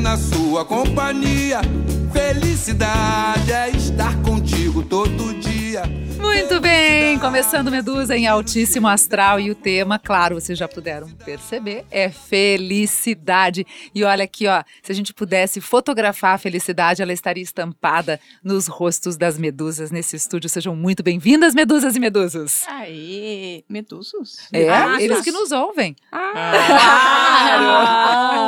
na sua companhia. Felicidade é estar contigo todo dia. Muito bem, começando Medusa em altíssimo astral e o tema, claro, vocês já puderam perceber, é felicidade. E olha aqui, ó, se a gente pudesse fotografar a felicidade, ela estaria estampada nos rostos das medusas nesse estúdio. Sejam muito bem-vindas, medusas e medusas. Aê, medusos? É, Ah, eles tá. que nos ouvem. Ah,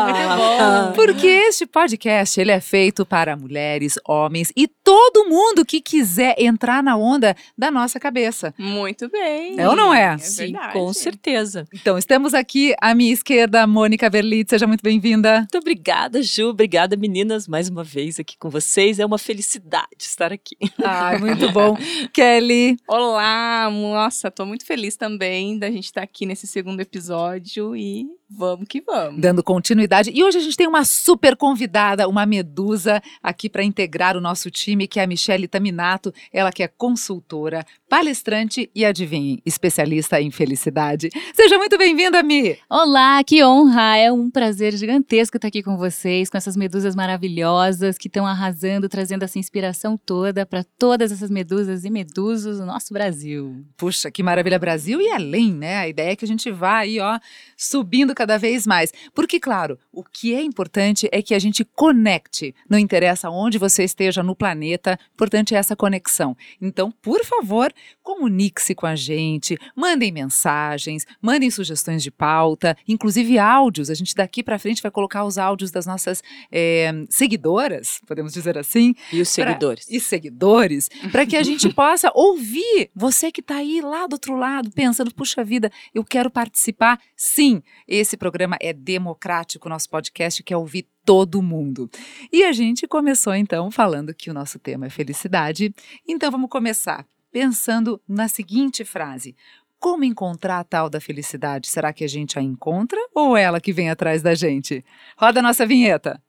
muito bom. Porque este podcast ele é feito para mulheres, homens e todo mundo que quiser entrar na onda da nossa cabeça. Muito bem. É ou não é? Sim, verdade. com certeza. Então, estamos aqui à minha esquerda, Mônica Berlitz, seja muito bem-vinda. Muito obrigada, Ju. Obrigada, meninas, mais uma vez aqui com vocês. É uma felicidade estar aqui. Ai, muito bom. Kelly, Olá, nossa, tô muito feliz também da gente estar aqui nesse segundo episódio e vamos que vamos. dando continuidade. E hoje a gente tem uma super convidada, uma medusa, aqui para integrar o nosso time, que é a Michele Taminato. Ela que é consultora, palestrante e, adivinhem, especialista em felicidade. Seja muito bem-vinda, Mi! Olá, que honra! É um prazer gigantesco estar aqui com vocês, com essas medusas maravilhosas que estão arrasando, trazendo essa inspiração toda para todas essas medusas e medusos do nosso Brasil. Puxa, que maravilha, Brasil e além, né? A ideia é que a gente vá aí, ó, subindo cada vez mais. Porque, claro, o que é importante é que a gente conecte. Não interessa onde você esteja no planeta, importante é essa conexão. Então, por favor, comunique-se com a gente, mandem mensagens, mandem sugestões de pauta, inclusive áudios. A gente daqui para frente vai colocar os áudios das nossas eh, seguidoras, podemos dizer assim, E os seguidores? e seguidores, para que a gente possa ouvir você que está aí lá do outro lado, pensando, puxa vida, eu quero participar. Sim, esse programa é democrático, nosso podcast quer ouvir todo mundo. E a gente começou então falando que o nosso tema é felicidade. Então vamos começar pensando na seguinte frase. Como encontrar a tal da felicidade? Será que a gente a encontra ou ela que vem atrás da gente? Roda a nossa vinheta.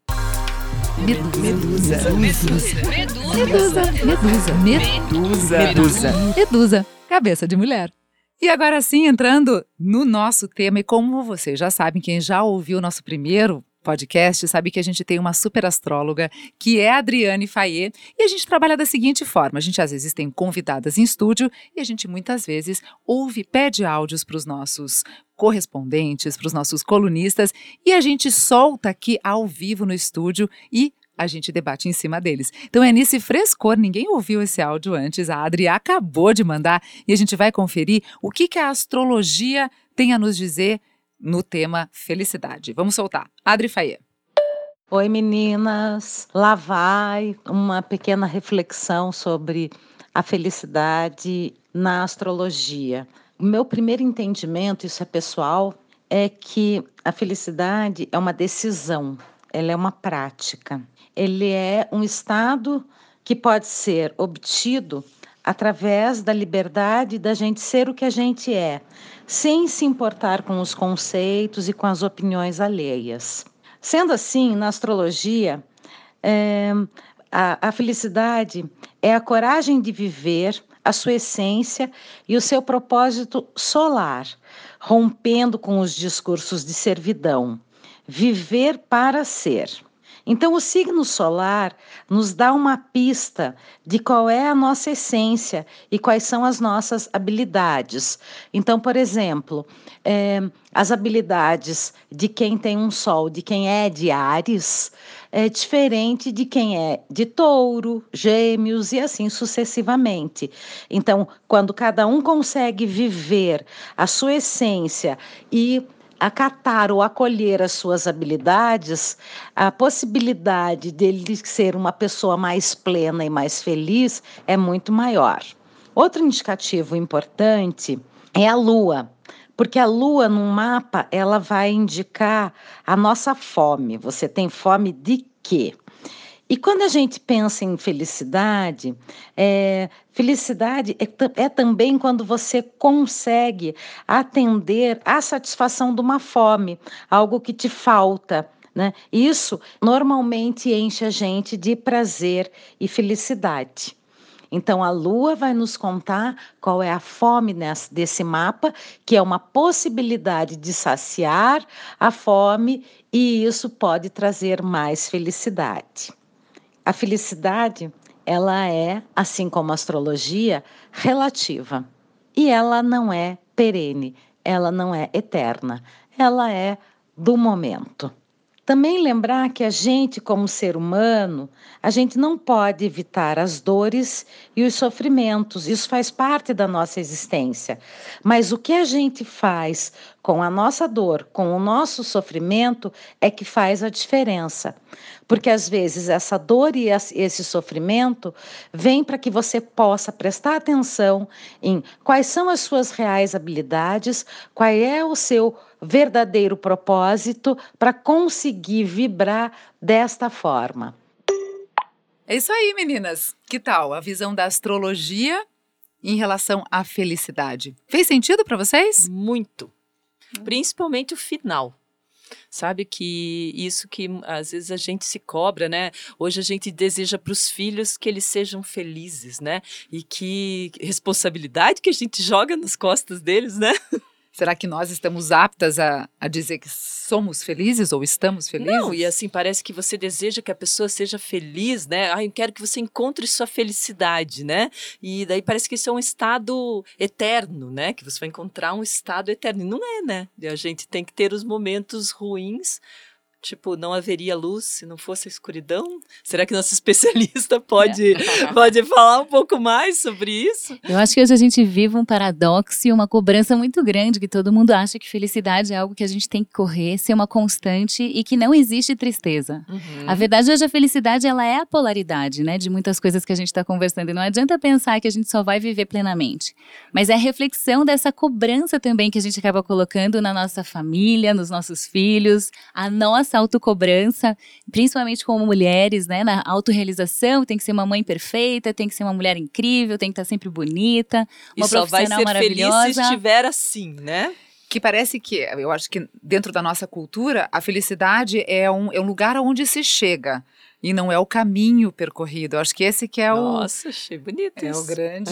Medusa. Medusa. Medusa. Medusa. Medusa. Medusa. Cabeça de mulher. E agora sim, entrando no nosso tema, e como vocês já sabem, quem já ouviu o nosso primeiro podcast sabe que a gente tem uma super astróloga, que é a Adriane Faye, e a gente trabalha da seguinte forma: a gente às vezes tem convidadas em estúdio e a gente muitas vezes ouve, pede áudios para os nossos correspondentes, para os nossos colunistas, e a gente solta aqui ao vivo no estúdio e a gente debate em cima deles. Então é nesse frescor, ninguém ouviu esse áudio antes, a Adri acabou de mandar e a gente vai conferir o que, que a astrologia tem a nos dizer no tema felicidade. Vamos soltar. Adri Faye. Oi meninas, lá vai uma pequena reflexão sobre a felicidade na astrologia. O meu primeiro entendimento, isso é pessoal, é que a felicidade é uma decisão, ela é uma prática. Ele é um estado que pode ser obtido através da liberdade da gente ser o que a gente é, sem se importar com os conceitos e com as opiniões alheias. Sendo assim, na astrologia, é, a, a felicidade é a coragem de viver a sua essência e o seu propósito solar, rompendo com os discursos de servidão. Viver para ser. Então, o signo solar nos dá uma pista de qual é a nossa essência e quais são as nossas habilidades. Então, por exemplo, eh, as habilidades de quem tem um sol, de quem é de Ares, é diferente de quem é de touro, gêmeos e assim sucessivamente. Então, quando cada um consegue viver a sua essência e acatar ou acolher as suas habilidades, a possibilidade dele ser uma pessoa mais plena e mais feliz é muito maior. Outro indicativo importante é a lua. Porque a lua no mapa, ela vai indicar a nossa fome. Você tem fome de quê? E quando a gente pensa em felicidade, é, felicidade é, é, também quando você consegue atender à satisfação de uma fome, algo que te falta. Né? Isso normalmente enche a gente de prazer e felicidade. Então, a lua vai nos contar qual é a fome nesse, desse mapa, que é uma possibilidade de saciar a fome, e isso pode trazer mais felicidade. A felicidade, ela é, assim como a astrologia, relativa. E ela não é perene, ela não é eterna, ela é do momento. Também lembrar que a gente, como ser humano, a gente não pode evitar as dores e os sofrimentos, isso faz parte da nossa existência. Mas o que a gente faz com a nossa dor, com o nosso sofrimento, é que faz a diferença. Porque às vezes essa dor e esse sofrimento vem para que você possa prestar atenção em quais são as suas reais habilidades, qual é o seu verdadeiro propósito para conseguir vibrar desta forma. É isso aí, meninas. Que tal a visão da astrologia em relação à felicidade? Fez sentido para vocês? Muito. Principalmente o final. Sabe que isso que às vezes a gente se cobra, né? Hoje a gente deseja para os filhos que eles sejam felizes, né? E que responsabilidade que a gente joga nas costas deles, né? Será que nós estamos aptas a, a dizer que somos felizes ou estamos felizes? Não, e assim, parece que você deseja que a pessoa seja feliz, né? Ah, eu quero que você encontre sua felicidade, né? E daí parece que isso é um estado eterno, né? Que você vai encontrar um estado eterno. E não é, né? E a gente tem que ter os momentos ruins Tipo, não haveria luz se não fosse a escuridão? Será que nosso especialista pode, é. pode falar um pouco mais sobre isso? Eu acho que hoje a gente vive um paradoxo e uma cobrança muito grande, que todo mundo acha que felicidade é algo que a gente tem que correr, ser uma constante e que não existe tristeza. Uhum. A verdade hoje a felicidade ela é a polaridade, né, de muitas coisas que a gente está conversando. E não adianta pensar que a gente só vai viver plenamente. Mas é a reflexão dessa cobrança também que a gente acaba colocando na nossa família, nos nossos filhos, a nossa essa autocobrança, principalmente como mulheres, né? Na autorrealização, tem que ser uma mãe perfeita, tem que ser uma mulher incrível, tem que estar sempre bonita, uma e só vai ser maravilhosa. feliz se estiver assim, né? que parece que, eu acho que dentro da nossa cultura, a felicidade é um, é um lugar aonde se chega e não é o caminho percorrido. Eu acho que esse que é Nossa, o. Nossa, achei bonito é isso. O grande,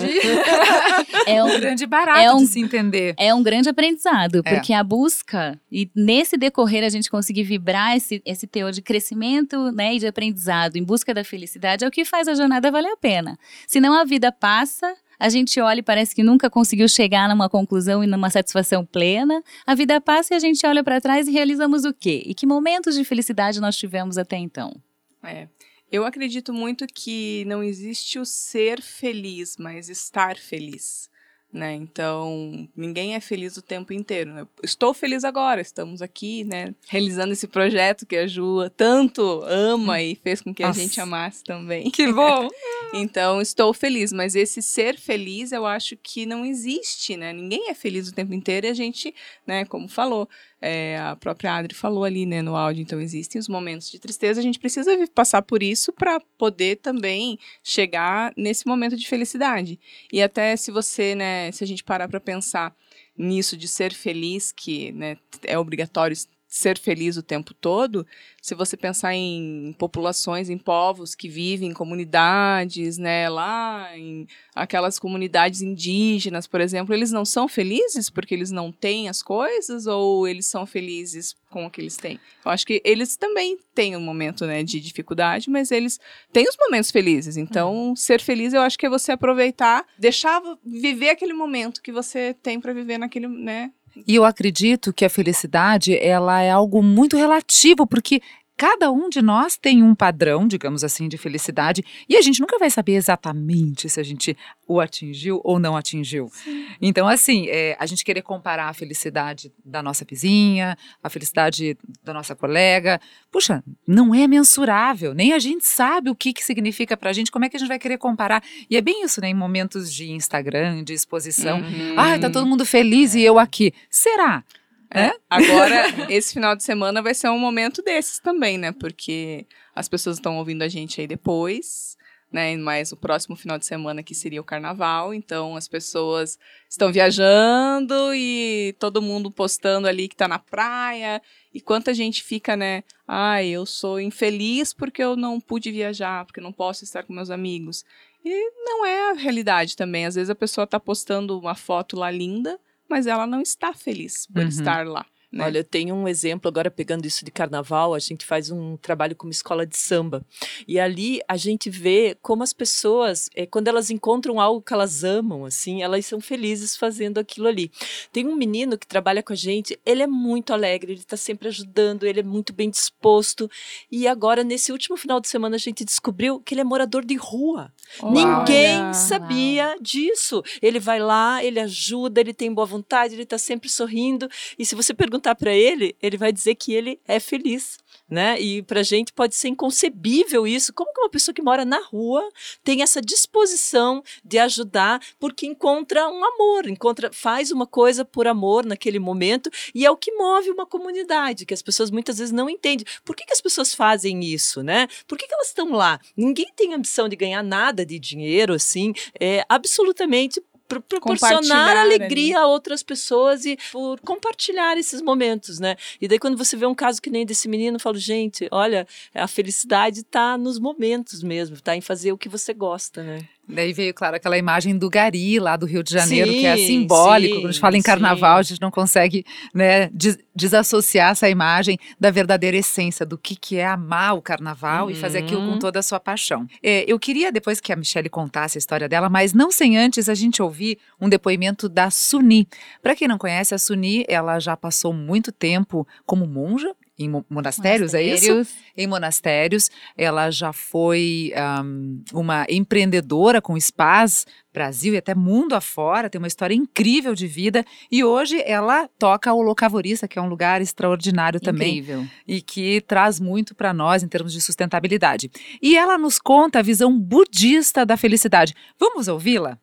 é um grande barato é um, de se entender. É um grande aprendizado, é. porque a busca, e nesse decorrer a gente conseguir vibrar esse, esse teor de crescimento né, e de aprendizado em busca da felicidade é o que faz a jornada valer a pena. Senão a vida passa a gente olha e parece que nunca conseguiu chegar numa conclusão e numa satisfação plena. A vida passa e a gente olha para trás e realizamos o quê? E que momentos de felicidade nós tivemos até então? É. Eu acredito muito que não existe o ser feliz, mas estar feliz né? Então, ninguém é feliz o tempo inteiro. Né? Estou feliz agora, estamos aqui, né? Realizando esse projeto que a Ju tanto ama e fez com que Nossa. a gente amasse também. Que bom! então, estou feliz, mas esse ser feliz eu acho que não existe, né? Ninguém é feliz o tempo inteiro e a gente, né, como falou, é, a própria Adri falou ali né, no áudio, então existem os momentos de tristeza, a gente precisa passar por isso para poder também chegar nesse momento de felicidade. E até se você, né, se a gente parar para pensar nisso de ser feliz, que né, é obrigatório ser feliz o tempo todo, se você pensar em populações, em povos que vivem em comunidades, né, lá em aquelas comunidades indígenas, por exemplo, eles não são felizes porque eles não têm as coisas ou eles são felizes com o que eles têm? Eu acho que eles também têm um momento, né, de dificuldade, mas eles têm os momentos felizes. Então, uhum. ser feliz eu acho que é você aproveitar, deixar viver aquele momento que você tem para viver naquele, né, e eu acredito que a felicidade ela é algo muito relativo, porque cada um de nós tem um padrão, digamos assim, de felicidade, e a gente nunca vai saber exatamente se a gente o atingiu ou não atingiu. Sim. Então, assim, é, a gente querer comparar a felicidade da nossa vizinha, a felicidade da nossa colega, puxa, não é mensurável, nem a gente sabe o que, que significa pra gente, como é que a gente vai querer comparar. E é bem isso, né? Em momentos de Instagram, de exposição. Uhum. Ah, tá todo mundo feliz e eu aqui. Será? É? Agora, esse final de semana vai ser um momento desses também, né? Porque as pessoas estão ouvindo a gente aí depois, né? Mas o próximo final de semana que seria o carnaval, então as pessoas estão viajando e todo mundo postando ali que tá na praia. E quanta gente fica, né? Ai, eu sou infeliz porque eu não pude viajar, porque não posso estar com meus amigos. E não é a realidade também. Às vezes a pessoa está postando uma foto lá linda, mas ela não está feliz por Uhum. estar lá. Né? Olha, eu tenho um exemplo agora pegando isso de carnaval. A gente faz um trabalho com uma escola de samba. E ali a gente vê como as pessoas, eh, quando elas encontram algo que elas amam, assim, elas são felizes fazendo aquilo ali. Tem um menino que trabalha com a gente, ele é muito alegre, ele está sempre ajudando, ele é muito bem disposto. E agora, nesse último final de semana, a gente descobriu que ele é morador de rua. Ninguém Olha. sabia disso. Ele vai lá, ele ajuda, ele tem boa vontade, ele está sempre sorrindo. E se você perguntar para ele, ele vai dizer que ele é feliz. Né? E pra gente pode ser inconcebível isso. Como que uma pessoa que mora na rua tem essa disposição de ajudar porque encontra um amor, encontra, faz uma coisa por amor naquele momento e é o que move uma comunidade, que as pessoas muitas vezes não entendem. Por que, que as pessoas fazem isso, né? Por que, que elas estão lá? Ninguém tem ambição de ganhar nada de dinheiro, assim, é absolutamente pro- proporcionar alegria a outras pessoas e por compartilhar esses momentos, né? E daí quando você vê um caso que nem desse menino, eu falo, gente, olha, a felicidade tá nos momentos mesmo, tá em fazer o que você gosta, né? Daí veio, claro, aquela imagem do Gari lá do Rio de Janeiro, que é Sim, simbólico. sim, Quando a gente fala em sim. carnaval, a gente não consegue né, des- desassociar essa imagem da verdadeira essência do que, que é amar o carnaval e fazer aquilo com Uhum. toda a sua paixão. É, eu queria depois que a Michelle contasse a história dela, mas não sem antes a gente ouvir um depoimento da Suni. Para quem não conhece, a Suni, ela já passou muito tempo como monja em mo- monastérios, é isso? Monastérios. em monastérios. Ela já foi ahm, uma empreendedora com spas Brasil e até mundo afora, tem uma história incrível de vida e hoje ela toca o Locavorista, que é um lugar extraordinário também Incrível. e que traz muito para nós em termos de sustentabilidade. E ela nos conta a visão budista da felicidade. Vamos ouvi-la?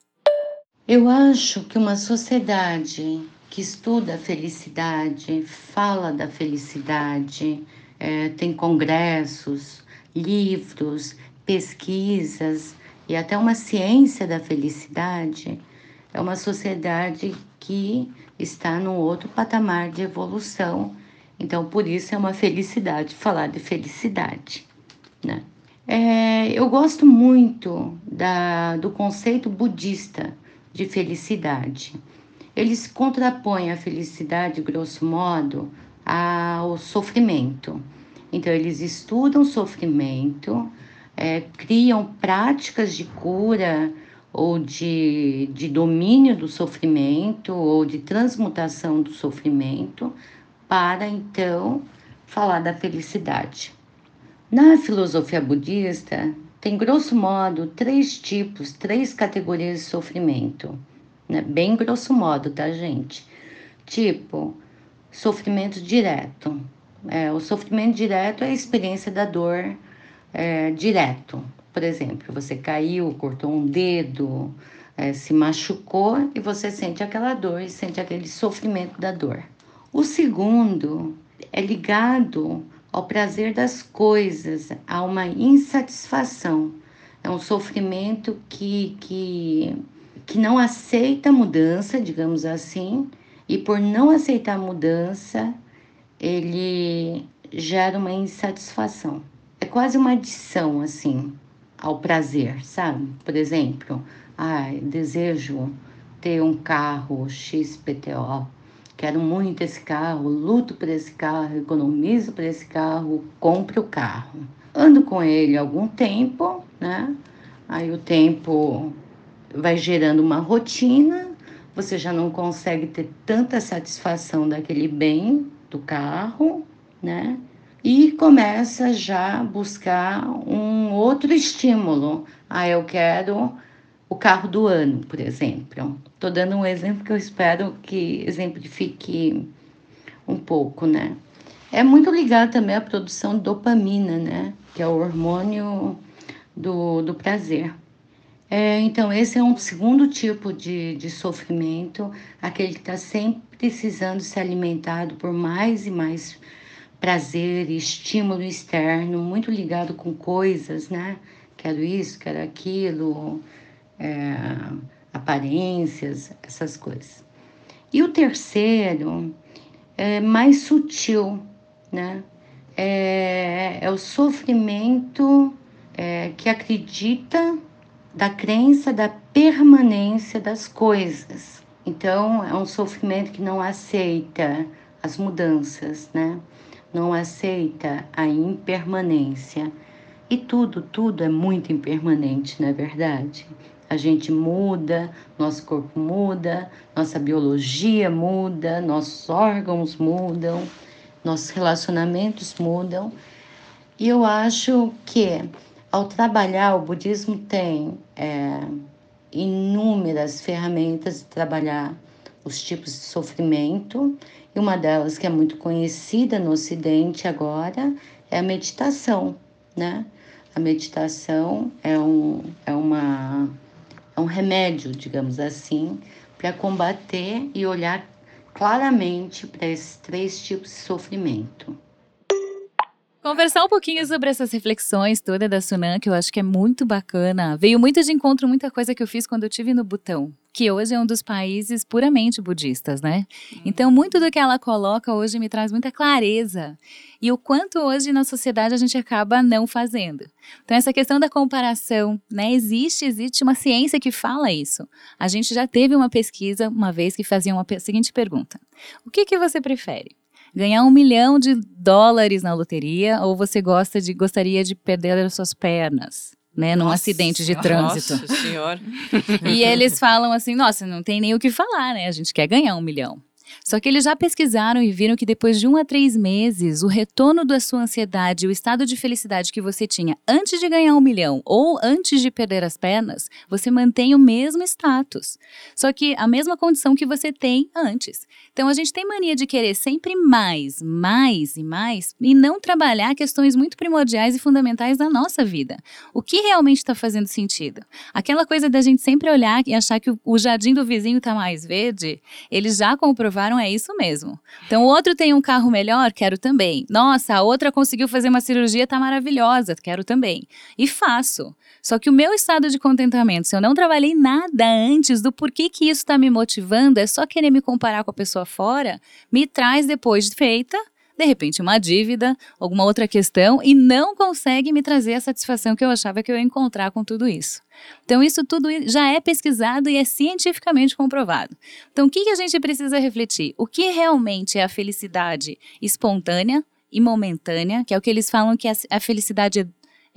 Eu acho que uma sociedade que estuda a felicidade, fala da felicidade, eh, tem congressos, livros, pesquisas e até uma ciência da felicidade, é uma sociedade que está num outro patamar de evolução. Então, por isso é uma felicidade falar de felicidade, né? É, eu gosto muito da, do conceito budista de felicidade. Eles contrapõem a felicidade, grosso modo, ao sofrimento. Então, eles estudam sofrimento, é, criam práticas de cura ou de, de domínio do sofrimento ou de transmutação do sofrimento para então falar da felicidade. Na filosofia budista, tem grosso modo três tipos, três categorias de sofrimento, né? Bem grosso modo, tá, gente? Tipo, sofrimento direto. É, o sofrimento direto é a experiência da dor é, direto. Por exemplo, você caiu, cortou um dedo, é, se machucou e você sente aquela dor e sente aquele sofrimento da dor. O segundo é ligado ao prazer das coisas, a uma insatisfação. É um sofrimento que, que, que não aceita mudança, digamos assim, e por não aceitar mudança, ele gera uma insatisfação. É quase uma adição, assim, ao prazer, sabe? Por exemplo, ai, desejo ter um carro XPTO, quero muito esse carro, luto por esse carro, economizo por esse carro, compro o carro. Ando com ele algum tempo, né? Aí o tempo vai gerando uma rotina, você já não consegue ter tanta satisfação daquele bem do carro, né? E começa já a buscar um outro estímulo. Ah, eu quero o carro do ano, por exemplo. Estou dando um exemplo que eu espero que exemplifique um pouco, né? É muito ligado também à produção de dopamina, né? Que é o hormônio do, do prazer. É, então, esse é um segundo tipo de, de sofrimento, aquele que está sempre precisando ser alimentado por mais e mais prazer e estímulo externo, muito ligado com coisas, né? Quero isso, quero aquilo, é, aparências, essas coisas. E o terceiro é mais sutil, né? É, é o sofrimento é, que acredita da crença da permanência das coisas. Então, é um sofrimento que não aceita as mudanças, né? Não aceita a impermanência. E tudo, tudo é muito impermanente, não é verdade? A gente muda, nosso corpo muda, nossa biologia muda, nossos órgãos mudam, nossos relacionamentos mudam. E eu acho que ao trabalhar, o budismo tem é, inúmeras ferramentas de trabalhar os tipos de sofrimento, e uma delas que é muito conhecida no Ocidente agora é a meditação, né? A meditação é um, é uma, é um remédio, digamos assim, para combater e olhar claramente para esses três tipos de sofrimento. Conversar um pouquinho sobre essas reflexões toda da Sunan, que eu acho que é muito bacana. Veio muito de encontro muita coisa que eu fiz quando eu tive no Butão, que hoje é um dos países puramente budistas, né? Então, muito do que ela coloca hoje me traz muita clareza. E o quanto hoje na sociedade a gente acaba não fazendo. Então, essa questão da comparação, né? Existe, existe uma ciência que fala isso. A gente já teve uma pesquisa uma vez que fazia uma seguinte pergunta: O que, que você prefere? Ganhar um milhão de dólares na loteria ou você gosta de gostaria de perder as suas pernas? Né, num Nossa acidente de trânsito. Nossa senhora. E eles falam assim: nossa, não tem nem o que falar, né? A gente quer ganhar um milhão. Só que eles já pesquisaram e viram que depois de um a três meses, o retorno da sua ansiedade, o estado de felicidade que você tinha antes de ganhar um milhão ou antes de perder as pernas, você mantém o mesmo status. Só que a mesma condição que você tem antes. Então a gente tem mania de querer sempre mais, mais e mais e não trabalhar questões muito primordiais e fundamentais da nossa vida. O que realmente está fazendo sentido? Aquela coisa da gente sempre olhar e achar que o, jardim do vizinho está mais verde, eles já comprovaram é isso mesmo. Então o outro tem um carro melhor, quero também. Nossa, a outra conseguiu fazer uma cirurgia, tá maravilhosa, quero também. E faço. Só que o meu estado de contentamento, se eu não trabalhei nada antes do porquê que isso está me motivando, é só querer me comparar com a pessoa fora, me traz depois de feita, de repente uma dívida, alguma outra questão e não consegue me trazer a satisfação que eu achava que eu ia encontrar com tudo isso. Então, isso tudo já é pesquisado e é cientificamente comprovado. Então, o que, a gente precisa refletir? O que realmente é a felicidade espontânea e momentânea, que é o que eles falam que é a felicidade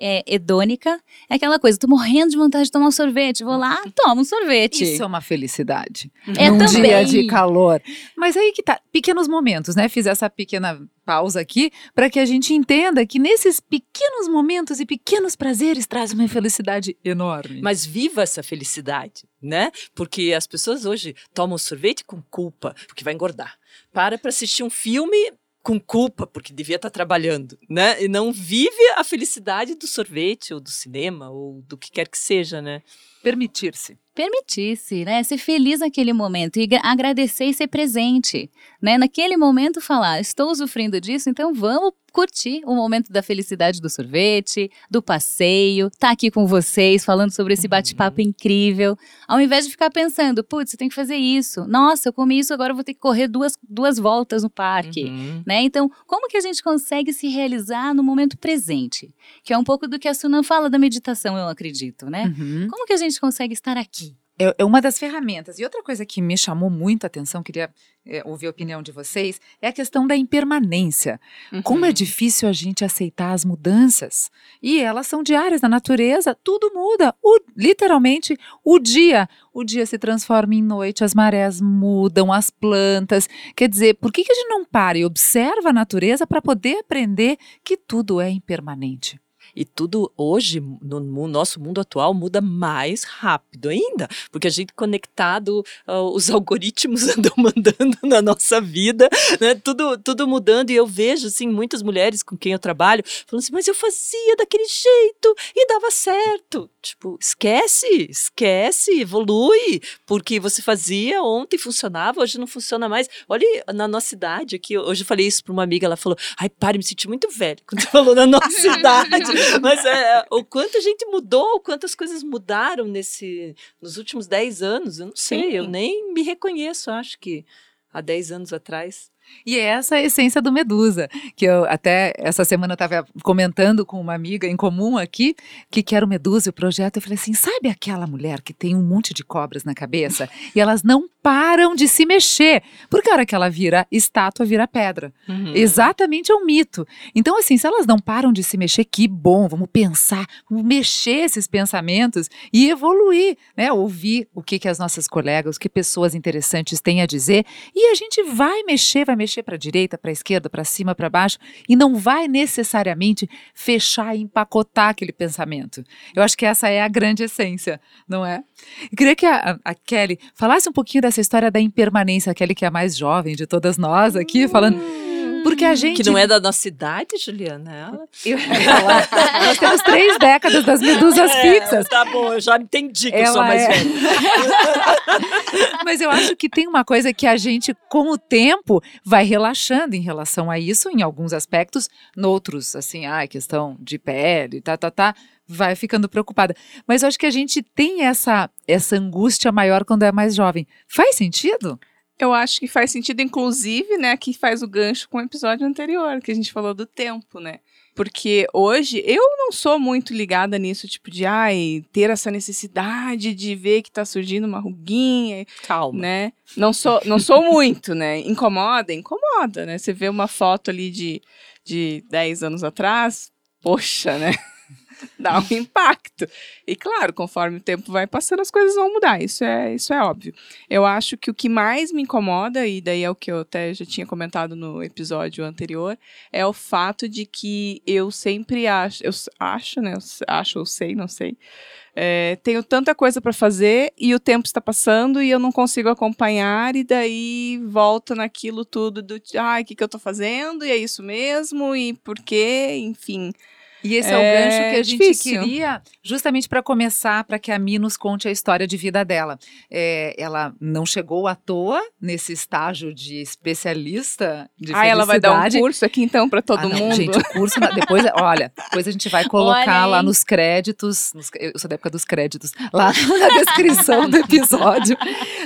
é, hedônica, é aquela coisa, tô morrendo de vontade de tomar um sorvete, vou lá, tomo um sorvete. Isso é uma felicidade. É num também. dia de calor. Mas aí que tá, pequenos momentos, né? Fiz essa pequena pausa aqui para que a gente entenda que nesses pequenos momentos e pequenos prazeres traz uma felicidade enorme. Mas viva essa felicidade, né? Porque as pessoas hoje tomam sorvete com culpa, porque vai engordar. Para para assistir um filme com culpa, porque devia estar trabalhando, né? E não vive a felicidade do sorvete, ou do cinema, ou do que quer que seja, né? Permitir-se. permitisse, né? Ser feliz naquele momento e gra- agradecer e ser presente, né? Naquele momento falar, estou sofrendo disso, então vamos curtir o momento da felicidade do sorvete, do passeio, tá aqui com vocês falando sobre esse bate-papo incrível, ao invés de ficar pensando, putz, você tem que fazer isso, nossa, eu comi isso, agora eu vou ter que correr duas, duas voltas no parque, Uhum. né? Então, como que a gente consegue se realizar no momento presente? Que é um pouco do que a Sunan fala da meditação, eu acredito, né? Uhum. Como que a gente consegue estar aqui? É, é uma das ferramentas. E outra coisa que me chamou muito a atenção, queria é, ouvir a opinião de vocês, é a questão da impermanência. Como é difícil a gente aceitar as mudanças. E elas são diárias na natureza, tudo muda. O- literalmente, o dia. O dia se transforma em noite, as marés mudam, as plantas. Quer dizer, por que, que a gente não para e observa a natureza para poder aprender que tudo é impermanente? E tudo hoje, no, nosso mundo atual, muda mais rápido ainda. Porque a gente conectado, ah, os algoritmos andam mandando na nossa vida, né? Tudo, tudo mudando. E eu vejo, assim, muitas mulheres com quem eu trabalho falando assim, mas eu fazia daquele jeito e dava certo. Tipo, esquece, esquece, evolui. Porque você fazia ontem, funcionava, hoje não funciona mais. Olha na nossa idade aqui, hoje eu falei isso para uma amiga, ela falou, ai, pare, me senti muito velha quando você falou na nossa idade. Mas é, o quanto a gente mudou, o quanto as coisas mudaram nesse, nos últimos 10 anos, eu não sei, Sim. eu nem me reconheço, acho que há 10 anos atrás. E essa é a essência do Medusa, que eu até essa semana estava comentando com uma amiga em comum aqui, que quer o Medusa e o projeto, eu falei assim, sabe aquela mulher que tem um monte de cobras na cabeça e elas não param de se mexer, porque a hora que ela vira estátua, vira pedra. Uhum. Exatamente é um mito. Então, assim, se elas não param de se mexer, que bom, vamos pensar, vamos mexer esses pensamentos e evoluir, né? Ouvir o que, que as nossas colegas, o que pessoas interessantes têm a dizer e a gente vai mexer, vai mexer para a direita, para a esquerda, para cima, para baixo e não vai necessariamente fechar e empacotar aquele pensamento. Eu acho que essa é a grande essência, não é? Eu queria que a, a Kelly falasse um pouquinho dessa história da impermanência, a Kelly que é a mais jovem de todas nós aqui, falando. Porque a gente. Que não é da nossa idade, Juliana. Ela... Eu- ela- nós temos três décadas das medusas fixas. Tá bom, eu já entendi que eu sou Ela mais é- velha. Mas eu acho que tem uma coisa que a gente, com o tempo, vai relaxando em relação a isso, em alguns aspectos, noutros, assim, ah, questão de pele, tá, tá, tá, vai ficando preocupada. Mas eu acho que a gente tem essa, essa angústia maior quando é mais jovem. Faz sentido? Eu acho que faz sentido, inclusive, né, que faz o gancho com o episódio anterior, que a gente falou do tempo, né? Porque hoje eu não sou muito ligada nisso, tipo, de ai, ter essa necessidade de ver que tá surgindo uma ruguinha, Calma. né? Não sou, não sou muito, né? Incomoda, incomoda, né? Você vê uma foto ali de, de 10 anos atrás, poxa, né? Dá um impacto. E claro, conforme o tempo vai passando, as coisas vão mudar. Isso é, isso é óbvio. Eu acho que o que mais me incomoda, e daí é o que eu até já tinha comentado no episódio anterior, é o fato de que eu sempre acho, eu acho, né? Eu acho ou sei, não sei. é, tenho tanta coisa para fazer e o tempo está passando e eu não consigo acompanhar, e daí volta naquilo tudo do ai, o que, que eu tô fazendo? E é isso mesmo, e por quê? Enfim. E esse é, o É gancho que a gente difícil. queria, justamente para começar, para que a Mi nos conte a história de vida dela. É, ela não chegou à toa nesse estágio de especialista de Ah, ela vai dar um curso aqui então para todo Ah, não, mundo. Gente, o curso, depois, olha, depois a gente vai colocar lá nos créditos, nos- eu sou da época dos créditos, lá na descrição do episódio,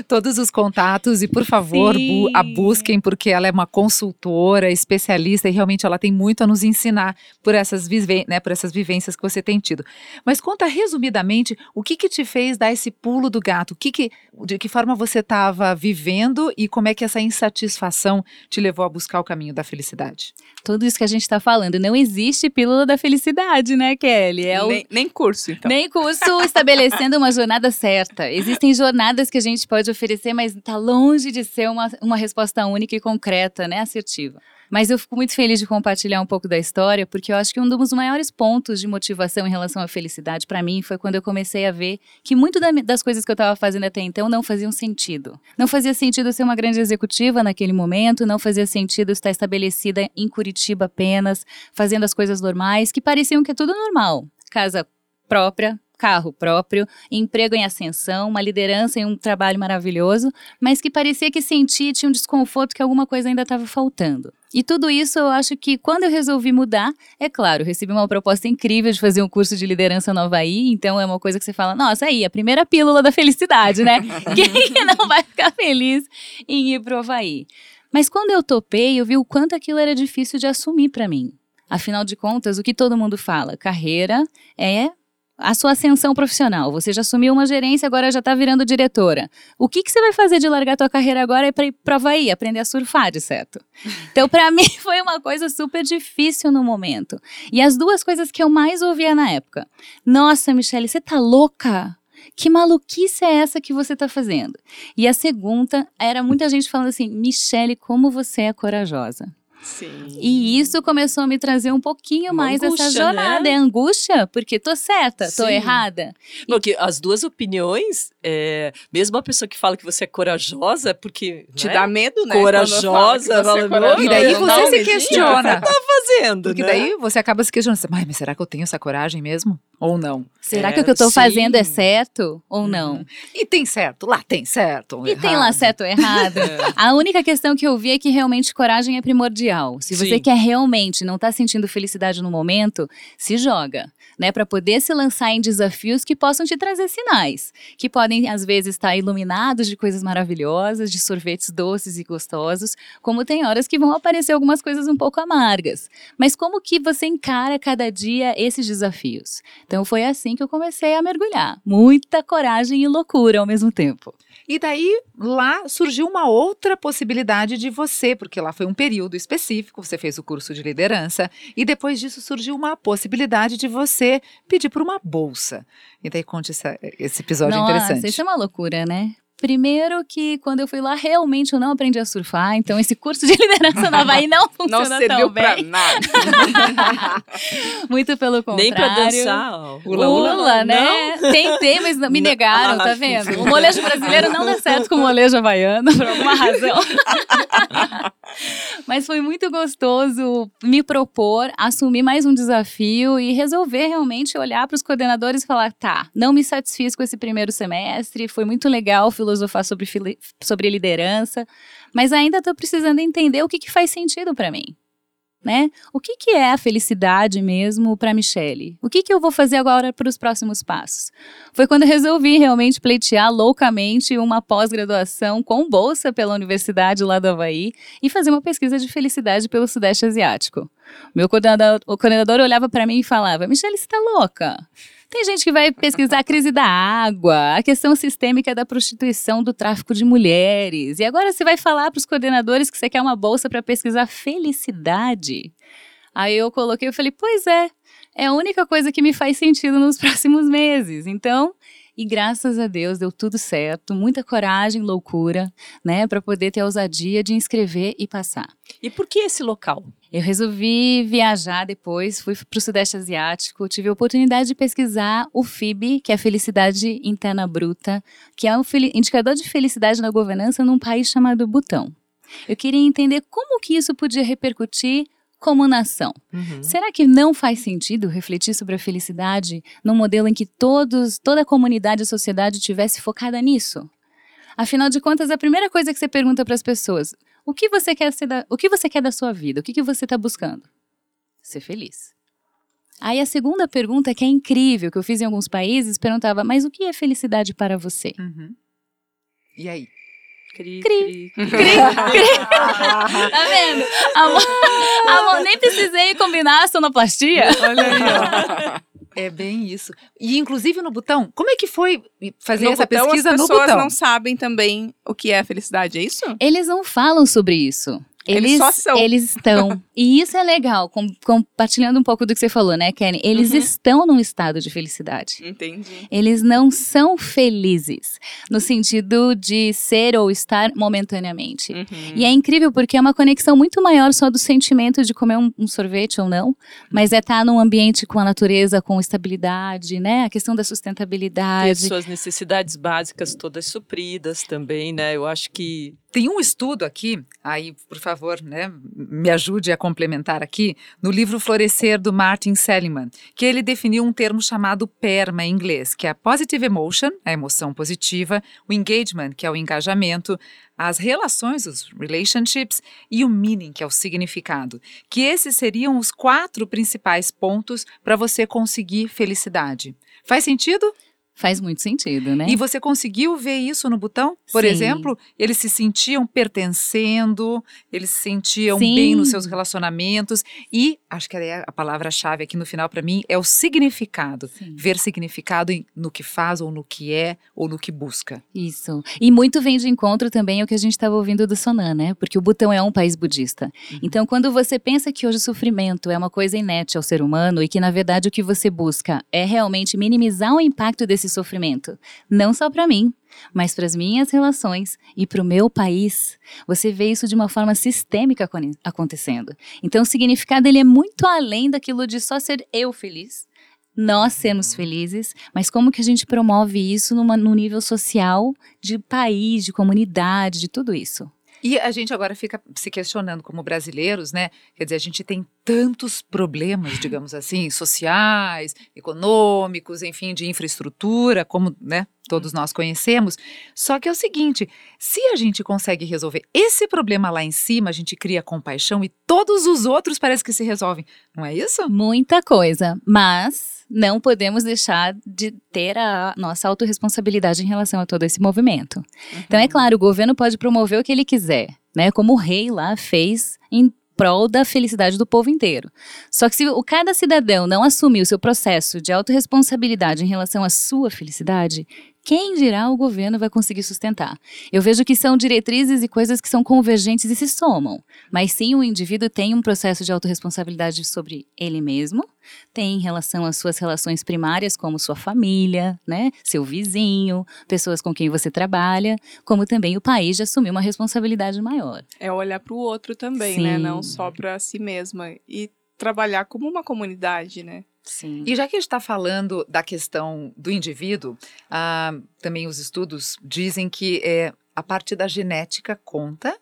todos os contatos e, por favor, bu- a busquem, porque ela é uma consultora, especialista e realmente ela tem muito a nos ensinar por essas, vive- né, por essas vivências que você tem tido. Mas conta resumidamente o que que te fez dar esse pulo do gato, o que que, de que forma você estava vivendo e como é que essa insatisfação te levou a buscar o caminho da felicidade. Tudo isso que a gente tá falando. Não existe pílula da felicidade, né, Kelly? É o nem, nem curso, então. Nem curso estabelecendo uma jornada certa. Existem jornadas que a gente pode oferecer, mas está longe de ser uma, uma resposta única e concreta, né, assertiva. Mas eu fico muito feliz de compartilhar um pouco da história, porque eu acho que um dos maiores pontos de motivação em relação à felicidade para mim foi quando eu comecei a ver que muito da- das coisas que eu estava fazendo até então não faziam sentido. Não fazia sentido ser uma grande executiva naquele momento, não fazia sentido estar estabelecida em Curitiba apenas, fazendo as coisas normais, que pareciam que é tudo normal. Casa própria, carro próprio, emprego em ascensão, uma liderança em um trabalho maravilhoso, mas que parecia que sentia tinha um desconforto que alguma coisa ainda estava faltando. E tudo isso eu acho que quando eu resolvi mudar, é claro, recebi uma proposta incrível de fazer um curso de liderança no Havaí, então é uma coisa que você fala, nossa, aí, a primeira pílula da felicidade, né? Quem que não vai ficar feliz em ir pro Havaí? Mas quando eu topei, eu vi o quanto aquilo era difícil de assumir para mim. Afinal de contas, o que todo mundo fala? Carreira é a sua ascensão profissional. Você já assumiu uma gerência, agora já está virando diretora. O que, que você vai fazer de largar tua carreira agora é para ir para Havaí, aprender a surfar, de certo? Então, para mim, foi uma coisa super difícil no momento. E as duas coisas que eu mais ouvia na época. Nossa, Michelle, você tá louca? Que maluquice é essa que você tá fazendo? E a segunda era muita gente falando assim: Michelle, como você é corajosa. Sim. E isso começou a me trazer um pouquinho Uma mais angústia, jornada. né? É angústia, porque tô certa, tô Sim. errada. Porque as duas opiniões, é, mesmo a pessoa que fala que você é corajosa, é porque Te né, dá medo, né? Corajosa, fala que você é corajosa. E daí você não, se questiona. fazendo, Porque né? daí você acaba se questionando, "Ai, mas será que eu tenho essa coragem mesmo? Ou não? Será É, que o que eu tô sim. fazendo é certo ou não? E tem certo, lá tem certo. E tem lá errado. certo ou errado. A única questão que eu vi é que realmente coragem é primordial. Se você Sim. quer realmente não tá sentindo felicidade no momento, se joga, né, Pra poder se lançar em desafios que possam te trazer sinais, que podem às vezes estar iluminados de coisas maravilhosas, de sorvetes doces e gostosos, como tem horas que vão aparecer algumas coisas um pouco amargas. Mas como que você encara cada dia esses desafios? Então foi assim que eu comecei a mergulhar. Muita coragem e loucura ao mesmo tempo. E daí lá surgiu uma outra possibilidade de você, porque lá foi um período específico, você fez o curso de liderança, e depois disso surgiu uma possibilidade de você pedir por uma bolsa. E daí conte essa- esse episódio Nossa, interessante. isso é uma loucura, né? Primeiro que quando eu fui lá, realmente eu não aprendi a surfar, então esse curso de liderança na Havaí não Não funciona serviu tão pra bem. nada. Muito pelo contrário. Nem pra dançar. ó. Ula, Ula, ula, né? Tentei, mas não- me Não. negaram, tá vendo? O molejo brasileiro não dá certo com o molejo havaiano, por alguma razão. mas foi muito gostoso me propor, assumir mais um desafio e resolver realmente olhar para os coordenadores e falar: tá, não me satisfiz com esse primeiro semestre, foi muito legal filosofar sobre, sobre liderança, mas ainda estou precisando entender o que, que faz sentido para mim né? O que, que é a felicidade mesmo para Michelle? O que, que eu vou fazer agora para os próximos passos? Foi quando eu resolvi realmente pleitear loucamente uma pós-graduação com bolsa pela Universidade lá do Havaí e fazer uma pesquisa de felicidade pelo Sudeste Asiático. Meu coordenador, o coordenador olhava para mim e falava: Michelle, você está louca? Tem gente que vai pesquisar a crise da água, a questão sistêmica da prostituição, do tráfico de mulheres. E agora você vai falar para os coordenadores que você quer uma bolsa para pesquisar felicidade. Aí eu coloquei, eu falei, pois é, é a única coisa que me faz sentido nos próximos meses. Então, e graças a Deus deu tudo certo, muita coragem, loucura, né, para poder ter a ousadia de inscrever e passar. E por que esse local? Eu resolvi viajar depois, fui para o Sudeste Asiático, tive a oportunidade de pesquisar o FIB, que é a Felicidade Interna Bruta, que é um indicador de felicidade na governança num país chamado Butão. Eu queria entender como que isso podia repercutir como nação. Uhum. Será que não faz sentido refletir sobre a felicidade num modelo em que todos, toda a comunidade e sociedade tivesse focada nisso? Afinal de contas, a primeira coisa que você pergunta para as pessoas, o que você quer ser da, o que você quer da sua vida? O que, que você está buscando? Ser feliz. Aí a segunda pergunta, que é incrível, que eu fiz em alguns países, perguntava, mas o que é felicidade para você? Uhum. E aí? Cri, Cri. cri. Tá vendo? Amor, amor, nem precisei combinar a sonoplastia. Olha aí, ó. É bem isso. E inclusive no botão, como é que foi fazer no essa botão, pesquisa as no pessoas botão? não sabem também o que é felicidade, é isso? Eles não falam sobre isso. Eles só são. Eles estão. e isso é legal, com- compartilhando um pouco do que você falou, né, Kenny? Eles Uhum. estão num estado de felicidade. Entendi. Eles não são felizes, no sentido de ser ou estar momentaneamente. Uhum. E é incrível porque é uma conexão muito maior só do sentimento de comer um, um sorvete ou não, mas é estar num ambiente com a natureza, com estabilidade, né? A questão da Ter sustentabilidade. suas necessidades básicas todas supridas também, né? Eu acho que Tem um estudo aqui, aí, por favor, né, me ajude a complementar aqui, no livro Florescer do Martin Seligman, que ele definiu um termo chamado PERMA em inglês, que é a Positive Emotion, a emoção positiva, o Engagement, que é o engajamento, as relações, os relationships, e o meaning, que é o significado. Que esses seriam os quatro principais pontos para você conseguir felicidade. Faz sentido? Faz muito sentido, né? E você conseguiu ver isso no botão? Por Sim. exemplo, eles se sentiam pertencendo, eles se sentiam Sim. bem nos seus relacionamentos e acho que é a palavra-chave aqui no final para mim é o significado. Sim. Ver significado no que faz ou no que é ou no que busca. Isso. E muito vem de encontro também ao que a gente estava ouvindo do Sonan, né? Porque o Butão é um país budista. Então, quando você pensa que hoje o sofrimento é uma coisa inerte ao ser humano e que, na verdade, o que você busca é realmente minimizar o impacto desse sofrimento, não só para mim, mas para as minhas relações e para o meu país, você vê isso de uma forma sistêmica acontecendo. Então, o significado ele é muito além daquilo de só ser eu feliz, nós sermos felizes, mas como que a gente promove isso numa, num nível social de país, de comunidade, de tudo isso. E a gente agora fica se questionando como brasileiros, né? Quer dizer, a gente tem tantos problemas, digamos assim, sociais, econômicos, enfim, de infraestrutura, como, né, todos nós conhecemos. Só que é o seguinte, se a gente consegue resolver esse problema lá em cima, a gente cria compaixão e todos os outros parece que se resolvem. Não é isso? Muita coisa, mas não podemos deixar de ter a nossa autorresponsabilidade em relação a todo esse movimento. Então, é claro, o governo pode promover o que ele quiser, né? Como o rei lá fez em prol da felicidade do povo inteiro. Só que se o cada cidadão não assumir o seu processo de autorresponsabilidade em relação à sua felicidade, quem dirá o governo vai conseguir sustentar? Eu vejo que são diretrizes e coisas que são convergentes e se somam. Mas sim, o indivíduo tem um processo de autorresponsabilidade sobre ele mesmo, tem em relação às suas relações primárias, como sua família, né, seu vizinho, pessoas com quem você trabalha, como também o país de assumir uma responsabilidade maior. É olhar para o outro também, Sim. né? Não só para si mesma. E trabalhar como uma comunidade, né? Sim. E já que a gente está falando da questão do indivíduo, ah, também os estudos dizem que é, a parte da genética conta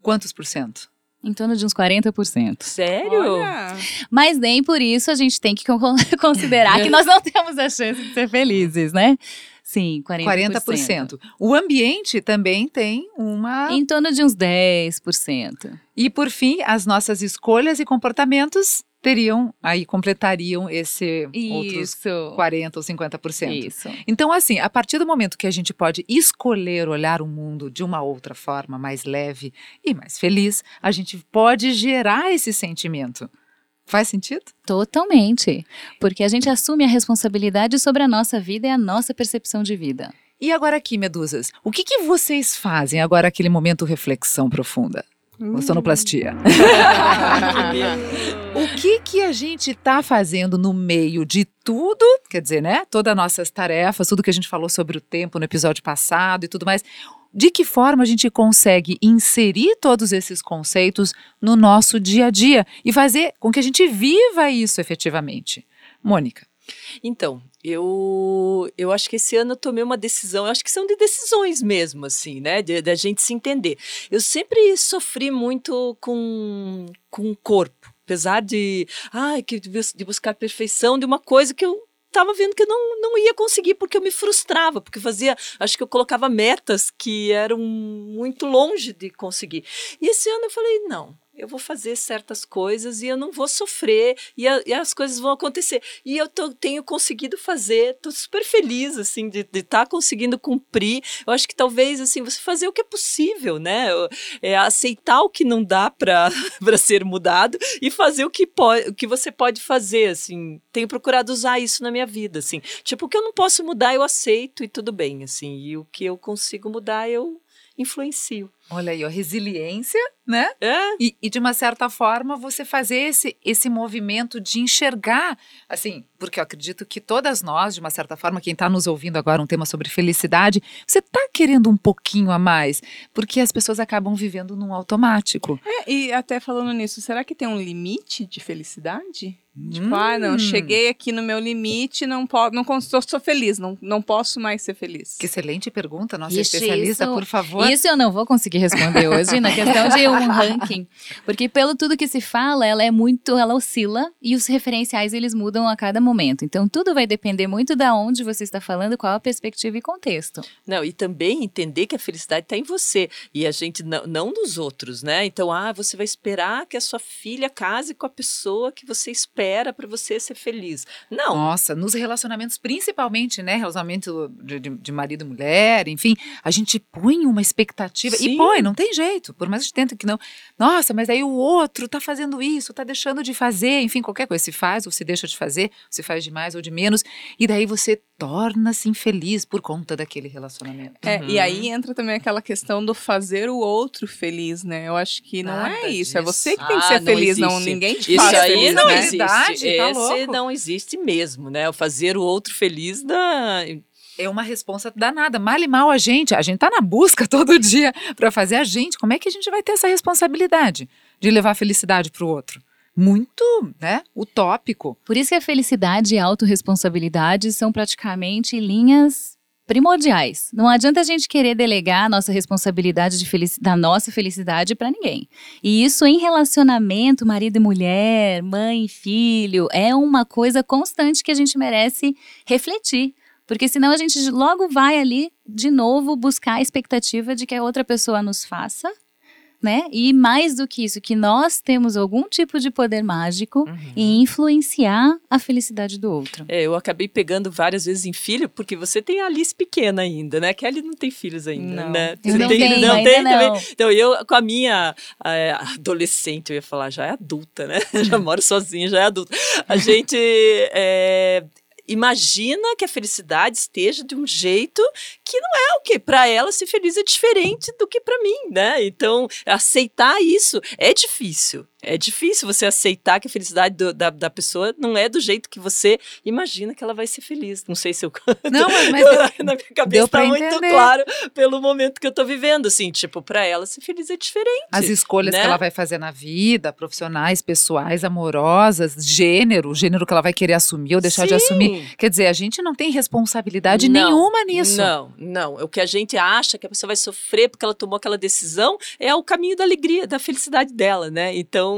quantos por cento? Em torno de uns 40%. Sério? Olha, Mas nem por isso a gente tem que con- considerar que nós não temos a chance de ser felizes, né? Sim, 40%. 40%. O ambiente também tem uma. Em torno de uns 10%. E por fim, as nossas escolhas e comportamentos teriam, aí completariam esse outros Isso. 40 ou 50%. Isso. Então, assim, a partir do momento que a gente pode escolher olhar o mundo de uma outra forma, mais leve e mais feliz, a gente pode gerar esse sentimento. Faz sentido? Totalmente. Porque a gente assume a responsabilidade sobre a nossa vida e a nossa percepção de vida. E agora aqui, medusas, o que, que vocês fazem agora aquele momento reflexão profunda? Ou sonoplastia. o que que a gente está fazendo no meio de tudo, quer dizer, né? Todas as nossas tarefas, tudo que a gente falou sobre o tempo no episódio passado e tudo mais. De que forma a gente consegue inserir todos esses conceitos no nosso dia a dia e fazer com que a gente viva isso efetivamente? Mônica. Então, eu, eu acho que esse ano eu tomei uma decisão, eu acho que são de decisões mesmo, assim, né? Da gente se entender. Eu sempre sofri muito com, com o corpo, apesar de, ai, que de buscar perfeição de uma coisa que eu estava vendo que eu não, não ia conseguir porque eu me frustrava, porque fazia, acho que eu colocava metas que eram muito longe de conseguir. E esse ano eu falei, não, eu vou fazer certas coisas e eu não vou sofrer e, a- e as coisas vão acontecer. E eu tô- tenho conseguido fazer, tô super feliz, assim, de estar conseguindo cumprir. Eu acho que talvez, assim, você fazer o que é possível, né? É aceitar o que não dá para ser mudado e fazer o que, o que você pode fazer, assim. Tenho procurado usar isso na minha vida, assim. Tipo, o que eu não posso mudar, eu aceito e tudo bem, assim. E o que eu consigo mudar, eu influencio. Olha aí, ó, resiliência, né? É? E, e, de uma certa forma você fazer esse, esse movimento de enxergar, assim, porque eu acredito que todas nós, de uma certa forma, quem está nos ouvindo agora um tema sobre felicidade, você está querendo um pouquinho a mais, porque as pessoas acabam vivendo num automático. É, e até falando nisso, será que tem um limite de felicidade? Tipo, Hum. ah, não, cheguei aqui no meu limite, não posso, não sou, sou feliz, não, não posso mais ser feliz. Que excelente pergunta, nossa Ixi, especialista, isso- por favor. Isso eu não vou conseguir responder hoje na questão de um ranking, porque pelo tudo que se fala, ela é muito, ela oscila e os referenciais eles mudam a cada momento. Então tudo vai depender muito da onde você está falando, qual a perspectiva e contexto. Não, e também entender que a felicidade está em você e a gente não, não nos outros, né? Então, ah, você vai esperar que a sua filha case com a pessoa que você espera para você ser feliz. Não. Nossa, nos relacionamentos, principalmente, né? Relacionamento de, de- de marido e mulher, enfim, a gente põe uma expectativa. Sim. E põe, não tem jeito. Por mais que a gente tenta que não. Nossa, mas aí o outro tá fazendo isso, tá deixando de fazer, enfim, qualquer coisa. Se faz ou se deixa de fazer, se faz de mais ou de menos. E daí você torna-se infeliz por conta daquele relacionamento. É, Uhum. E aí entra também aquela questão do fazer o outro feliz, né? Eu acho que não Nada é isso. É disso. você que tem que Ah, ser não feliz, não existe. ninguém te Isso faz aí feliz, não né? existe. Verdade, tá Esse louco. não existe mesmo, né? O fazer o outro feliz da. É uma responsa danada. Mal e mal a gente. A gente tá na busca todo dia para fazer a gente. Como é que a gente vai ter essa responsabilidade de levar a felicidade pro outro? Muito, né? Utópico. Por isso que a felicidade e a autorresponsabilidade são praticamente linhas primordiais. Não adianta a gente querer delegar a nossa responsabilidade de da nossa felicidade para ninguém. E isso em relacionamento, marido e mulher, mãe e filho, é uma coisa constante que a gente merece refletir. Porque senão a gente logo vai ali de novo buscar a expectativa de que a outra pessoa nos faça né? E mais do que isso, que nós temos algum tipo de poder mágico uhum. em influenciar a felicidade do outro. É, eu acabei pegando várias vezes em filho, porque você tem a Alice pequena ainda, né? Kelly não tem filhos ainda, não. né? Você não tem, tem, não tem não. também. Então, eu com a minha é, adolescente, eu ia falar, já é adulta, né? já moro sozinha, já é adulta. A gente é, imagina que a felicidade esteja de um jeito que não é o que para ela ser feliz é diferente do que para mim, né? Então, aceitar isso é difícil. É difícil você aceitar que a felicidade do, da, da pessoa não é do jeito que você imagina que ela vai ser feliz. Não sei se eu. Não, mas, mas deu, na minha cabeça está muito claro pelo momento que eu tô vivendo. Assim, tipo, para ela ser feliz é diferente. As escolhas né? que ela vai fazer na vida, profissionais, pessoais, amorosas, gênero, o gênero que ela vai querer assumir ou deixar Sim. de assumir. Quer dizer, a gente não tem responsabilidade não, nenhuma nisso. Não, não. O que a gente acha que a pessoa vai sofrer porque ela tomou aquela decisão é o caminho da alegria, da felicidade dela, né? Então,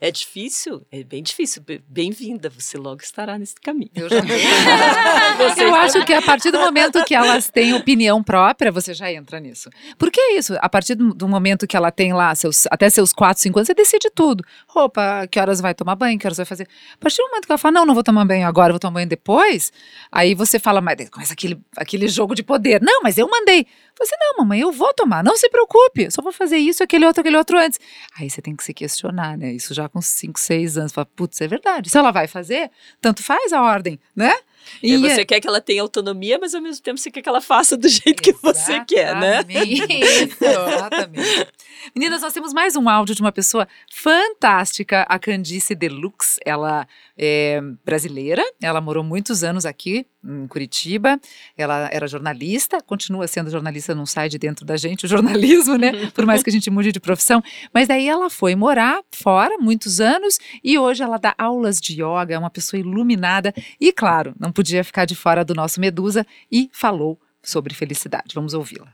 é difícil, é bem difícil. Bem-vinda, você logo estará nesse caminho. Eu, já... eu acho que a partir do momento que elas têm opinião própria, você já entra nisso. Porque é isso, a partir do momento que ela tem lá seus, até seus 4, 5 anos, você decide tudo. Roupa, que horas vai tomar banho, que horas vai fazer. A partir do momento que ela fala, não, não vou tomar banho agora, vou tomar banho depois, aí você fala, mas começa aquele, aquele jogo de poder. Não, mas eu mandei. Você, não, mamãe, eu vou tomar, não se preocupe, só vou fazer isso, aquele outro, aquele outro antes. Aí você tem que se questionar, né? Isso já com 5, 6 anos. Fala, putz, é verdade. Se ela vai fazer, tanto faz a ordem, né? E, e você é... quer que ela tenha autonomia, mas ao mesmo tempo você quer que ela faça do jeito que você quer, né? Isso, exatamente. Meninas, nós temos mais um áudio de uma pessoa fantástica, a Candice Deluxe. Ela é brasileira, ela morou muitos anos aqui em Curitiba. Ela era jornalista, continua sendo jornalista, não sai de dentro da gente o jornalismo, né? Por mais que a gente mude de profissão. Mas daí ela foi morar fora muitos anos e hoje ela dá aulas de yoga, é uma pessoa iluminada e, claro, não podia ficar de fora do nosso Medusa e falou sobre felicidade. Vamos ouvi-la.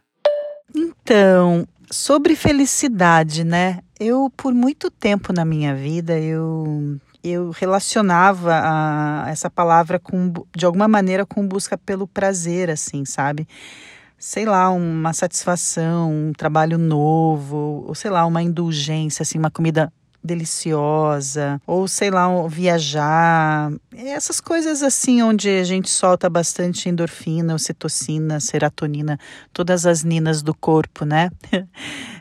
Então, sobre felicidade, né? Eu, por muito tempo na minha vida, eu eu relacionava a, essa palavra com, de alguma maneira com busca pelo prazer, assim, sabe? Sei lá, uma satisfação, um trabalho novo, ou sei lá, uma indulgência, assim, uma comida deliciosa, ou sei lá, viajar, essas coisas assim onde a gente solta bastante endorfina, ocitocina, serotonina, todas as ninas do corpo, né?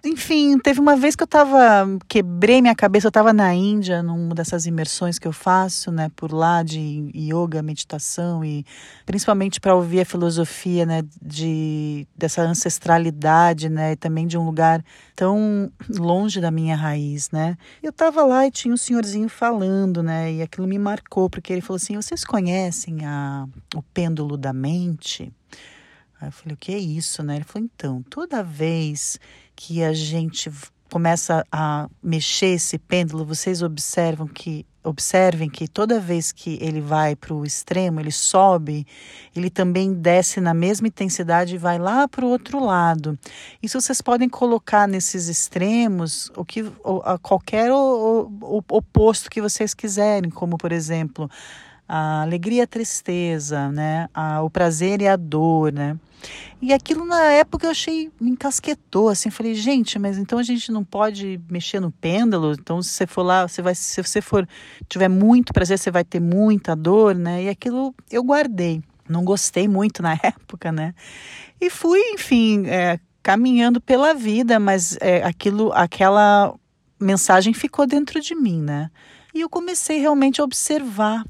Enfim, teve uma vez que eu tava, quebrei minha cabeça, eu tava na Índia, numa dessas imersões que eu faço, né, por lá de yoga, meditação e principalmente para ouvir a filosofia, né, de dessa ancestralidade, né, e também de um lugar tão longe da minha raiz, né? Eu tava lá e tinha um senhorzinho falando, né? E aquilo me marcou, porque ele falou assim: "Vocês conhecem a o pêndulo da mente?" Aí eu falei: "O que é isso?", né? Ele falou: "Então, toda vez que a gente começa a mexer esse pêndulo, vocês observam que observem que toda vez que ele vai para o extremo, ele sobe, ele também desce na mesma intensidade e vai lá para o outro lado. Isso vocês podem colocar nesses extremos o que o, qualquer o, oposto que vocês quiserem, como por exemplo a alegria e a tristeza, né? A, o prazer e a dor, né? E aquilo na época eu achei, me encasquetou, assim, falei, gente, mas então a gente não pode mexer no pêndulo, então se você for lá, você vai, se você for, tiver muito prazer, você vai ter muita dor, né? E aquilo eu guardei, não gostei muito na época, né? E fui, enfim, é, caminhando pela vida, mas é, aquilo, aquela mensagem ficou dentro de mim, né? E eu comecei realmente a observar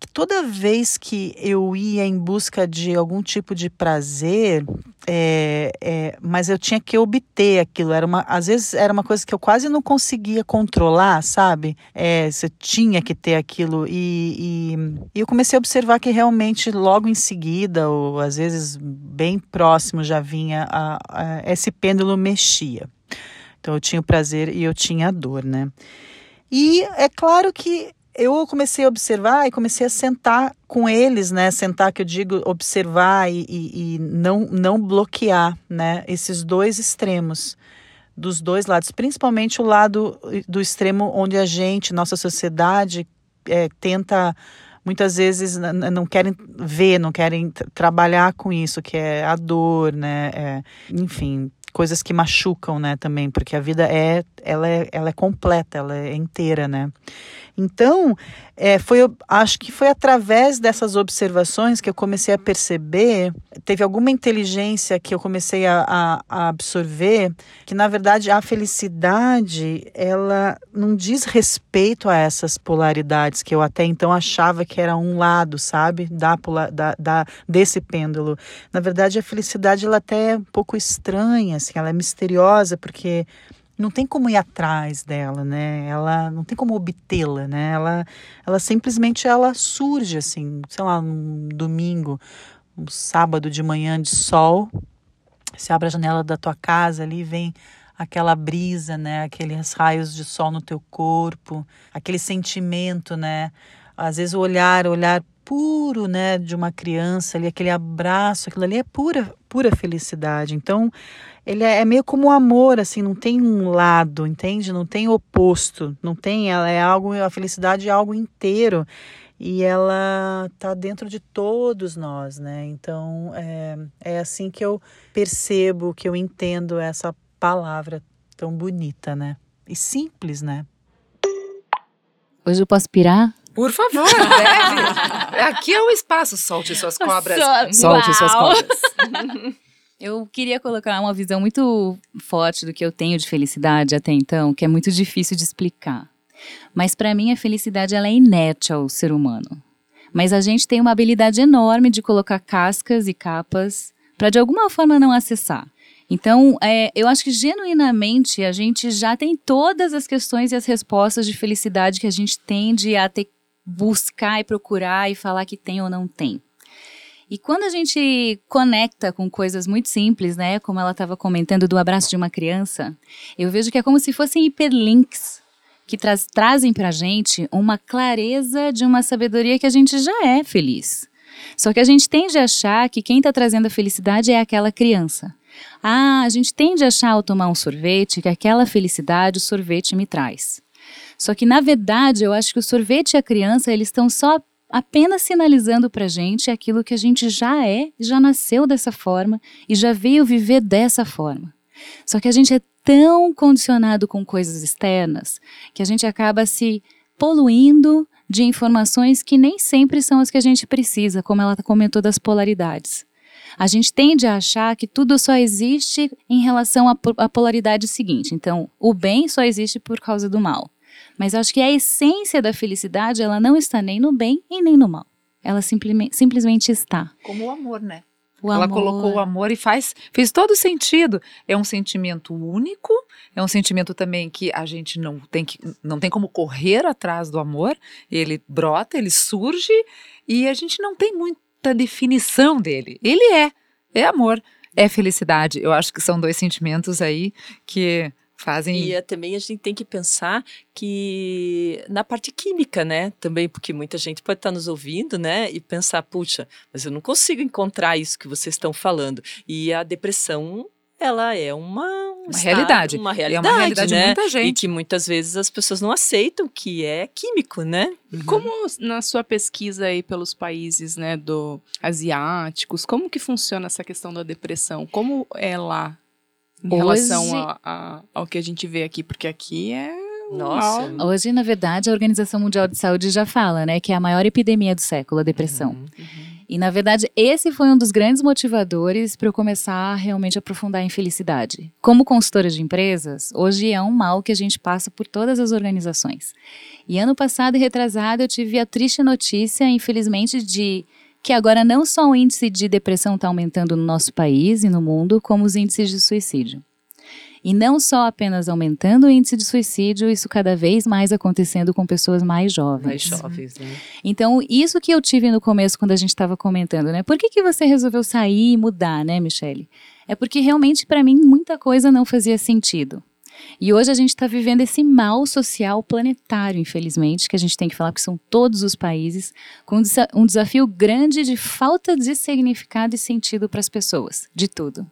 que toda vez que eu ia em busca de algum tipo de prazer, é, é, mas eu tinha que obter aquilo. Era uma, às vezes era uma coisa que eu quase não conseguia controlar, sabe? É, você tinha que ter aquilo. E, e, e, eu comecei a observar que realmente logo em seguida, ou às vezes bem próximo, já vinha a, a, esse pêndulo mexia. Então eu tinha o prazer e eu tinha a dor, né? E é claro que eu comecei a observar e comecei a sentar com eles, né? Sentar, que eu digo, observar e, e, e não, não bloquear, né? Esses dois extremos dos dois lados, principalmente o lado do extremo onde a gente, nossa sociedade, é, tenta muitas vezes não querem ver, não querem trabalhar com isso, que é a dor, né? É, enfim, coisas que machucam, né, também, porque a vida é, ela é, ela é completa, ela é inteira, né? Então, é, foi, acho que foi através dessas observações que eu comecei a perceber, teve alguma inteligência que eu comecei a, a, a absorver, que na verdade a felicidade, ela não diz respeito a essas polaridades que eu até então achava que era um lado, sabe, da, da, da desse pêndulo. Na verdade, a felicidade ela até é um pouco estranha, assim, ela é misteriosa, porque não tem como ir atrás dela, né? Ela não tem como obtê-la, né? Ela, ela simplesmente ela surge assim, sei lá, um domingo, um sábado de manhã de sol, você abre a janela da tua casa ali, vem aquela brisa, né? Aqueles raios de sol no teu corpo, aquele sentimento, né? Às vezes o olhar, o olhar puro, né, de uma criança ali, aquele abraço, aquilo ali é pura, pura felicidade. Então, ele é, é meio como o amor, assim, não tem um lado, entende? Não tem oposto, não tem, ela é algo, a felicidade é algo inteiro e ela tá dentro de todos nós, né? Então, é, é assim que eu percebo, que eu entendo essa palavra tão bonita, né? E simples, né? Hoje eu posso pirar? Por favor, deve. Aqui é o espaço. Solte suas cobras. Solte suas cobras. Eu queria colocar uma visão muito forte do que eu tenho de felicidade até então, que é muito difícil de explicar. Mas para mim a felicidade ela é inerte ao ser humano. Mas a gente tem uma habilidade enorme de colocar cascas e capas para de alguma forma não acessar. Então, é, eu acho que genuinamente a gente já tem todas as questões e as respostas de felicidade que a gente tende a ter buscar e procurar e falar que tem ou não tem. E quando a gente conecta com coisas muito simples, né, como ela estava comentando do abraço de uma criança, eu vejo que é como se fossem hiperlinks que tra trazem para a gente uma clareza de uma sabedoria que a gente já é feliz. Só que a gente tende a achar que quem está trazendo a felicidade é aquela criança. Ah, a gente tende a achar ao tomar um sorvete que aquela felicidade o sorvete me traz. Só que, na verdade, eu acho que o sorvete e a criança, eles estão só apenas sinalizando para gente aquilo que a gente já é, já nasceu dessa forma e já veio viver dessa forma. Só que a gente é tão condicionado com coisas externas que a gente acaba se poluindo de informações que nem sempre são as que a gente precisa, como ela comentou das polaridades. A gente tende a achar que tudo só existe em relação à polaridade seguinte. Então, o bem só existe por causa do mal. Mas acho que a essência da felicidade, ela não está nem no bem e nem no mal. Ela simplesmente, simplesmente está. Como o amor, né? O Ela amor. colocou o amor e faz fez todo sentido. É um sentimento único, é um sentimento também que a gente não tem que não tem como correr atrás do amor. Ele brota, ele surge e a gente não tem muita definição dele. Ele é, é amor, é felicidade. Eu acho que são dois sentimentos aí que fazem. E é, também a gente tem que pensar que na parte química, né? Também, porque muita gente pode estar nos ouvindo, né? E pensar, puxa, mas eu não consigo encontrar isso que vocês estão falando. E a depressão ela é uma, um Uma estado- realidade. uma é realidade, uma realidade né? de muita E gente. que muitas vezes as pessoas não aceitam que é químico, né? Como na sua pesquisa aí pelos países, né, do asiáticos, como que funciona essa questão da depressão? Como é lá em Hoje- relação a- a- ao que a gente vê aqui? Porque aqui é Nossa. mal. Hoje, na verdade, a Organização Mundial de Saúde já fala, né, que é a maior epidemia do século, a depressão. Uhum. E, na verdade, esse foi um dos grandes motivadores para eu começar a realmente aprofundar em felicidade. Como consultora de empresas, hoje é um mal que a gente passa por todas as organizações. E ano passado e retrasado eu tive a triste notícia, infelizmente, de que agora não só o índice de depressão está aumentando no nosso país e no mundo, como os índices de suicídio. E não só apenas aumentando o índice de suicídio, isso cada vez mais acontecendo com pessoas mais jovens. Mais jovens, né? Então, isso que eu tive no começo quando a gente estava comentando, né? Por que, que você resolveu sair e mudar, né, Michele? É porque realmente para mim muita coisa não fazia sentido. E hoje a gente está vivendo esse mal social planetário, infelizmente, que a gente tem que falar que são todos os países, com um desafio grande de falta de significado e sentido para as pessoas, de tudo.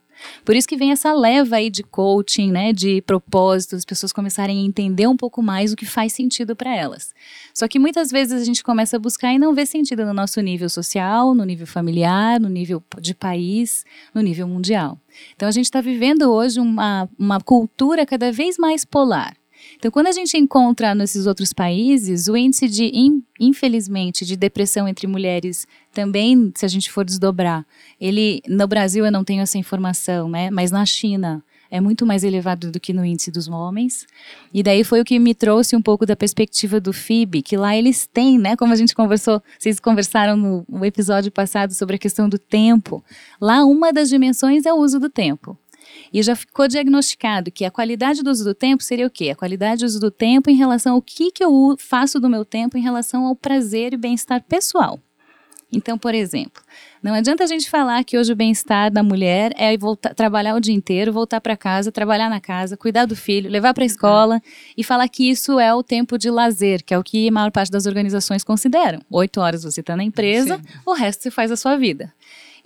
Por isso que vem essa leva aí de coaching, né, de propósitos, as pessoas começarem a entender um pouco mais o que faz sentido para elas. Só que muitas vezes a gente começa a buscar e não vê sentido no nosso nível social, no nível familiar, no nível de país, no nível mundial. Então a gente está vivendo hoje uma, uma cultura cada vez mais polar. Então, quando a gente encontra nesses outros países, o índice de, infelizmente, de depressão entre mulheres também, se a gente for desdobrar, ele, no Brasil eu não tenho essa informação, né? Mas na China é muito mais elevado do que no índice dos homens. E daí foi o que me trouxe um pouco da perspectiva do FIB, que lá eles têm, né? Como a gente conversou, vocês conversaram no, episódio passado sobre a questão do tempo. Lá uma das dimensões é o uso do tempo. E já ficou diagnosticado que a qualidade do uso do tempo seria o quê? A qualidade do uso do tempo em relação ao que, que eu faço do meu tempo em relação ao prazer e bem-estar pessoal. Então, por exemplo, não adianta a gente falar que hoje o bem-estar da mulher é voltar, trabalhar o dia inteiro, voltar para casa, trabalhar na casa, cuidar do filho, levar para a escola e falar que isso é o tempo de lazer, que é o que a maior parte das organizações consideram. Oito horas você está na empresa, Sim. o resto você faz a sua vida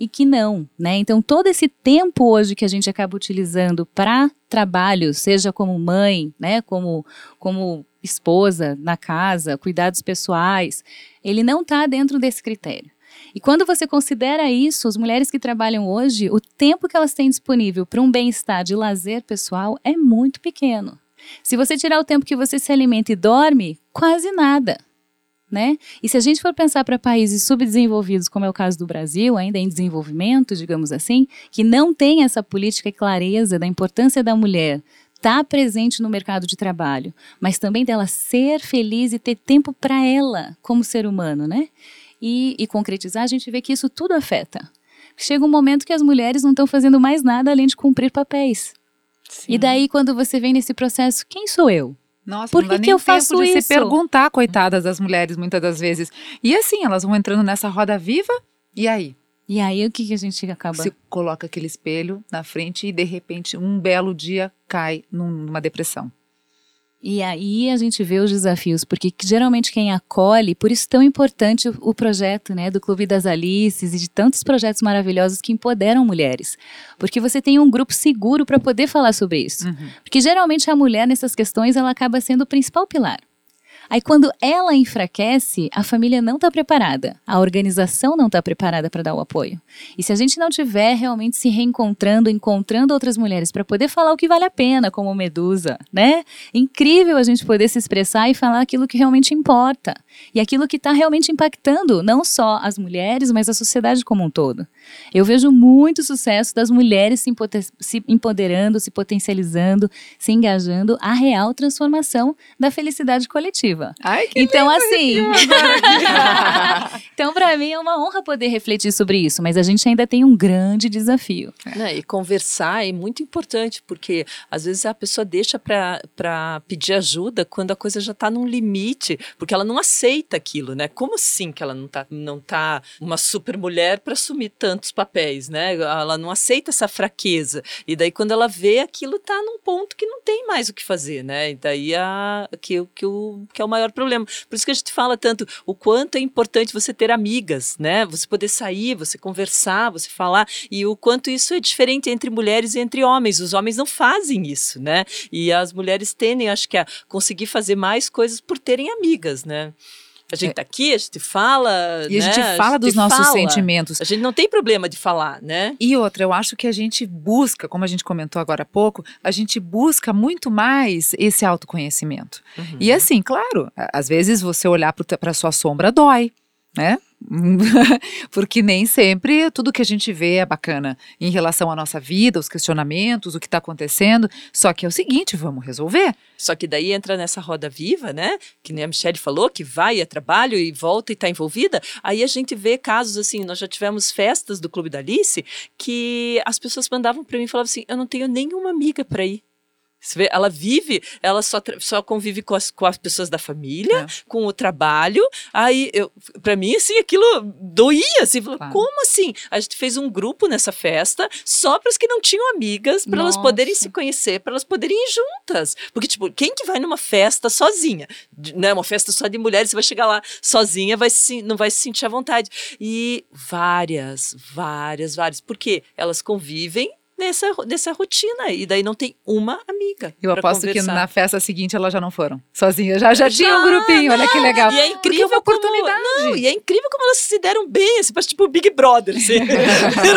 e que não, né? Então todo esse tempo hoje que a gente acaba utilizando para trabalho, seja como mãe, né, como como esposa na casa, cuidados pessoais, ele não está dentro desse critério. E quando você considera isso, as mulheres que trabalham hoje, o tempo que elas têm disponível para um bem-estar de lazer pessoal é muito pequeno. Se você tirar o tempo que você se alimenta e dorme, quase nada né? E se a gente for pensar para países subdesenvolvidos, como é o caso do Brasil, ainda em desenvolvimento, digamos assim, que não tem essa política e clareza da importância da mulher estar tá presente no mercado de trabalho, mas também dela ser feliz e ter tempo para ela como ser humano, né? E, e concretizar, a gente vê que isso tudo afeta. Chega um momento que as mulheres não estão fazendo mais nada além de cumprir papéis. Sim. E daí, quando você vem nesse processo, quem sou eu? Nossa, Por que, que eu faço isso? se perguntar, coitadas das mulheres, muitas das vezes. E assim, elas vão entrando nessa roda viva, e aí? E aí o que, que a gente acaba? Se coloca aquele espelho na frente e de repente um belo dia cai numa depressão. E aí a gente vê os desafios, porque geralmente quem acolhe, por isso tão importante o, o, projeto né, do Clube das Alices e de tantos projetos maravilhosos que empoderam mulheres. Porque você tem um grupo seguro para poder falar sobre isso. Uhum. Porque geralmente a mulher nessas questões ela acaba sendo o principal pilar. Aí quando ela enfraquece, a família não está preparada, a organização não está preparada para dar o apoio. E se a gente não tiver realmente se reencontrando, encontrando outras mulheres para poder falar o que vale a pena, como Medusa, né? Incrível a gente poder se expressar e falar aquilo que realmente importa e aquilo que está realmente impactando não só as mulheres, mas a sociedade como um todo. Eu vejo muito sucesso das mulheres se, se empoderando, se potencializando, se engajando a real transformação da felicidade coletiva. Ai, que então, assim. então, para mim é uma honra poder refletir sobre isso, mas a gente ainda tem um grande desafio. É, e conversar é muito importante, porque às vezes a pessoa deixa para pedir ajuda quando a coisa já está num limite, porque ela não aceita aquilo, né? Como assim que ela não tá, não tá uma super mulher para assumir tantos papéis, né? Ela não aceita essa fraqueza. E daí, quando ela vê, aquilo tá num ponto que não tem mais o que fazer, né? E daí a, que, que, o, que é o maior problema. Por isso que a gente fala tanto o quanto é importante você ter amigas, né? Você poder sair, você conversar, você falar. E o quanto isso é diferente entre mulheres e entre homens. Os homens não fazem isso, né? E as mulheres tendem, acho que, a conseguir fazer mais coisas por terem amigas, né? A gente tá aqui, a gente fala. E né? a gente fala a gente dos nossos fala. sentimentos. A gente não tem problema de falar, né? E outra, eu acho que a gente busca, como a gente comentou agora há pouco, a gente busca muito mais esse autoconhecimento. Uhum. E assim, claro, às vezes você olhar para sua sombra dói, né? Porque nem sempre tudo que a gente vê é bacana em relação à nossa vida, os questionamentos, o que está acontecendo. Só que é o seguinte, vamos resolver. Só que daí entra nessa roda viva, né? Que nem a Michelle falou, que vai a trabalho e volta e está envolvida. Aí a gente vê casos assim, nós já tivemos festas do Clube da Alice que as pessoas mandavam para mim e falavam assim: eu não tenho nenhuma amiga para ir. Você vê, ela vive, ela só, só convive com as, com as pessoas da família, com o trabalho. Aí, eu, pra mim, assim, aquilo doía, assim, Claro. como assim? A gente fez um grupo nessa festa só para as que não tinham amigas, para elas poderem se conhecer, para elas poderem ir juntas. Porque, tipo, quem que vai numa festa sozinha? Né, uma festa só de mulheres, você vai chegar lá sozinha, vai se, não vai se sentir à vontade. E várias, várias, várias. Porque elas convivem nessa, nessa rotina. E daí não tem uma amiga. Eu aposto que conversar. na festa seguinte elas já não foram sozinhas. Já, já tinha um grupinho, olha que legal. E é Porque incrível é uma como- oportunidade. não, e é incrível como elas se deram bem, assim, parece tipo Big Brother, assim.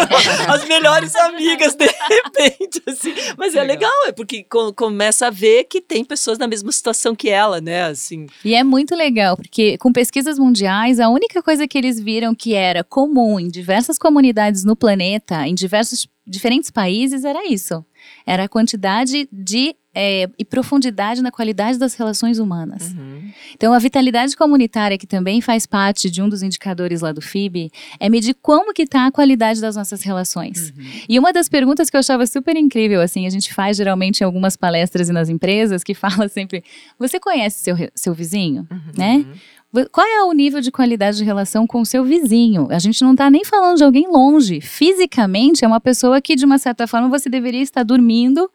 As melhores amigas, de repente, assim. Mas é Legal. legal, é porque co- começa a ver que tem pessoas na mesma situação que ela, né, assim. E é muito legal, porque com pesquisas mundiais, a única coisa que eles viram que era comum em diversas comunidades no planeta, em diversos diferentes países, era isso. Era a quantidade de é, e profundidade na qualidade das relações humanas. Então, a vitalidade comunitária, que também faz parte de um dos indicadores lá do FIB, é medir como que está a qualidade das nossas relações. E uma das perguntas que eu achava super incrível, assim, a gente faz geralmente em algumas palestras e nas empresas, que fala sempre, você conhece seu, seu vizinho, né? Qual é o nível de qualidade de relação com o seu vizinho? A gente não está nem falando de alguém longe. Fisicamente, é uma pessoa que, de uma certa forma, você deveria estar dormindo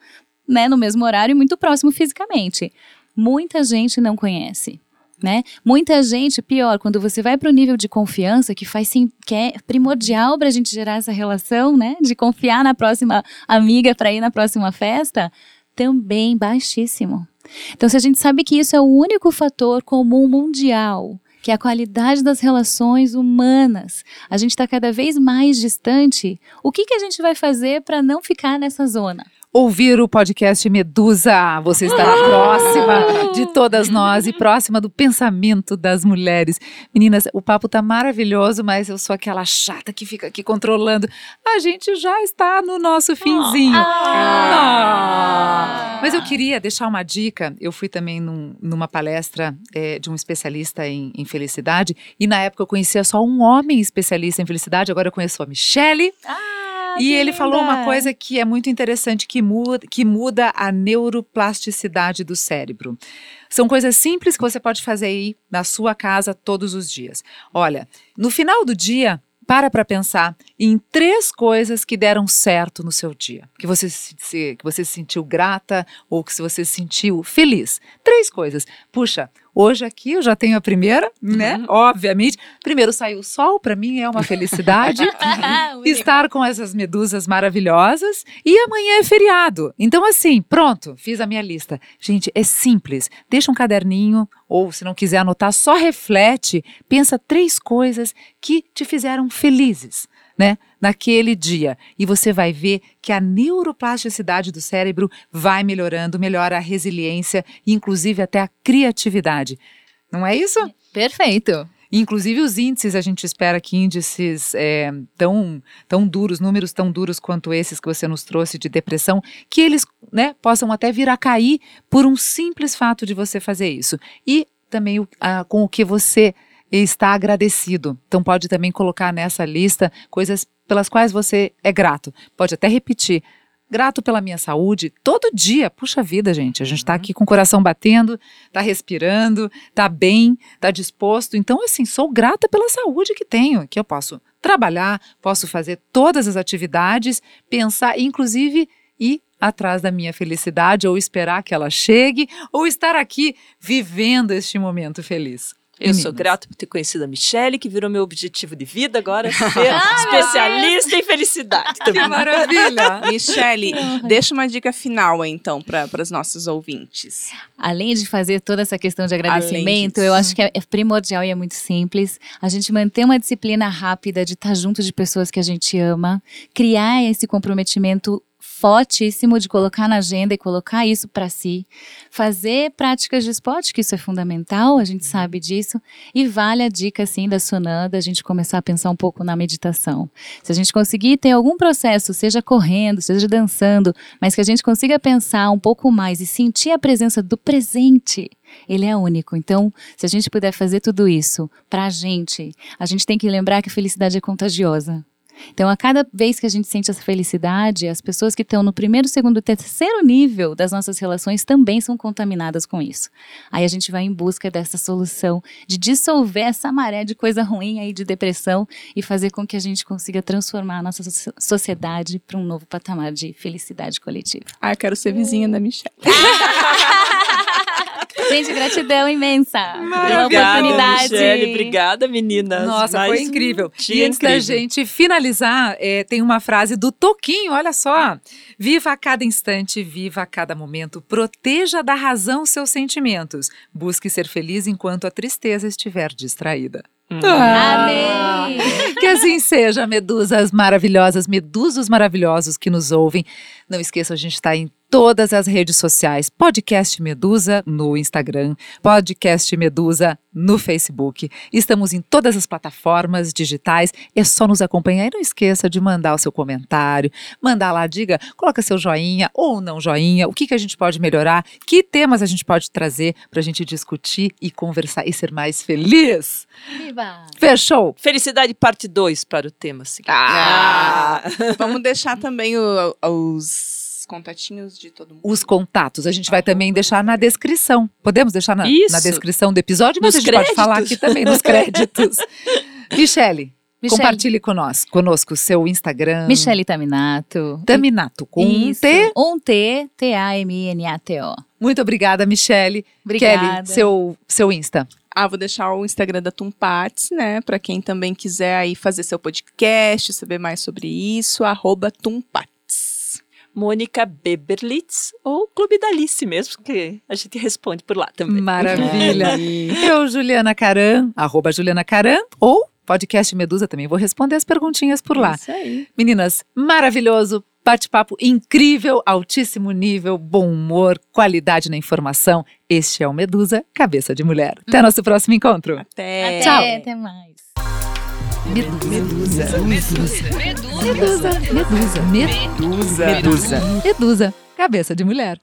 né, no mesmo horário e muito próximo fisicamente. Muita gente não conhece. Né? Muita gente, pior, quando você vai para o nível de confiança, que faz sim, que é primordial para a gente gerar essa relação, né? De confiar na próxima amiga para ir na próxima festa, também baixíssimo. Então, se a gente sabe que isso é o único fator comum mundial, que é a qualidade das relações humanas, a gente está cada vez mais distante, o que, que a gente vai fazer para não ficar nessa zona? Ouvir o podcast Medusa. Você estará próxima de todas nós e próxima do pensamento das mulheres. Meninas, o papo tá maravilhoso, mas eu sou aquela chata que fica aqui controlando. A gente já está no nosso finzinho. Ah. Mas eu queria deixar uma dica. Eu fui também num- numa palestra eh, de um especialista em, em felicidade e na época eu conhecia só um homem especialista em felicidade. Agora eu conheço a Michele. E ele falou uma coisa que é muito interessante, que muda, que muda a neuroplasticidade do cérebro. São coisas simples que você pode fazer aí na sua casa todos os dias. Olha, no final do dia, para para pensar em três coisas que deram certo no seu dia. Que você se, se- que você se sentiu grata ou que você se sentiu feliz. Três coisas. Puxa, hoje aqui eu já tenho a primeira, né? Obviamente. Primeiro saiu o sol, para mim é uma felicidade. estar com essas medusas maravilhosas e amanhã é feriado. Então, assim, pronto, fiz a minha lista. Gente, é simples. Deixa um caderninho, ou se não quiser anotar, só reflete, pensa três coisas que te fizeram felizes. Né, naquele dia. E você vai ver que a neuroplasticidade do cérebro vai melhorando, melhora a resiliência inclusive, até a criatividade. Não é isso? Perfeito. Inclusive os índices, a gente espera que índices é, tão, tão duros, números tão duros quanto esses que você nos trouxe de depressão, que eles né, possam até vir a cair por um simples fato de você fazer isso. E também a- com o que você está agradecido. Então pode também colocar nessa lista coisas pelas quais você é grato. Pode até repetir. Grato pela minha saúde, todo dia. Puxa vida, gente. A gente está aqui com o coração batendo, está respirando, está bem, está disposto. Então, assim, sou grata pela saúde que tenho, que eu posso trabalhar, posso fazer todas as atividades, pensar, inclusive ir atrás da minha felicidade, ou esperar que ela chegue, ou estar aqui vivendo este momento feliz. Eu sou Meninas. grato por ter conhecido a Michelle, que virou meu objetivo de vida agora, ser especialista em felicidade Que também. maravilha! Michele, deixa uma dica final aí, então, para os nossos ouvintes. Além de fazer toda essa questão de agradecimento, eu acho que é, é primordial e é muito simples a gente manter uma disciplina rápida de estar junto de pessoas que a gente ama, criar esse comprometimento fortíssimo de colocar na agenda e colocar isso para si, fazer práticas de esporte, que isso é fundamental, a gente sabe disso, e vale a dica assim da Sunanda, a gente começar a pensar um pouco na meditação. Se a gente conseguir ter algum processo, seja correndo, seja dançando, mas que a gente consiga pensar um pouco mais e sentir a presença do presente, ele é único. Então, se a gente puder fazer tudo isso pra gente, a gente tem que lembrar que a felicidade é contagiosa. Então, a cada vez que a gente sente essa felicidade, as pessoas que estão no primeiro, segundo, terceiro nível das nossas relações também são contaminadas com isso. Aí a gente vai em busca dessa solução de dissolver essa maré de coisa ruim aí de depressão e fazer com que a gente consiga transformar a nossa so- sociedade para um novo patamar de felicidade coletiva. Ah, eu quero ser vizinha da Michelle. Gente, gratidão imensa pela oportunidade. Michele. Obrigada, meninas. Nossa, Mais foi um incrível. dia E antes da incrível. gente finalizar, é, tem uma frase do Toquinho, olha só. Viva a cada instante, viva a cada momento, proteja da razão seus sentimentos. Busque ser feliz enquanto a tristeza estiver distraída. Hum. Amém! Que assim seja, medusas maravilhosas, medusos maravilhosos que nos ouvem. Não esqueçam, a gente está em todas as redes sociais. Podcast Medusa no Instagram, Podcast Medusa no Facebook. Estamos em todas as plataformas digitais. É só nos acompanhar e não esqueça de mandar o seu comentário, mandar lá, diga, coloca seu joinha ou não joinha, o que, que a gente pode melhorar, que temas a gente pode trazer para a gente discutir e conversar e ser mais feliz. Viva! Fechou? Felicidade parte 2 para o tema seguinte. Ah! Vamos deixar também o- os contatinhos de todo mundo. os contatos. A gente vai também deixar na descrição. Podemos deixar na, na descrição do episódio, mas Nos a gente pode falar créditos. aqui também nos créditos. Michele, Michele. compartilhe conosco, conosco o seu Instagram. Michele Taminato. Taminato, com um Isso. T. Um T, T-A-M-I-N-A-T-O. Muito obrigada, Michele. Obrigada. Kelly, seu, seu Insta. Ah, vou deixar o Instagram da Tumparts, né? Pra quem também quiser aí fazer seu podcast, saber mais sobre isso, arroba Tumparts. Mônica Beberlitz ou Clube da Alice mesmo, que a gente responde por lá também. Maravilha. Eu, Juliana Caran, arroba Juliana Caran, ou podcast Medusa também. Vou responder as perguntinhas por lá. Isso aí. Meninas, maravilhoso, bate-papo incrível, altíssimo nível, bom humor, qualidade na informação. Este é o Medusa, Cabeça de Mulher. Até nosso próximo encontro. Até. Até, Tchau. até mais. Medusa. Medusa. Medusa. Medusa. Medusa. Medusa. Cabeça de Mulher.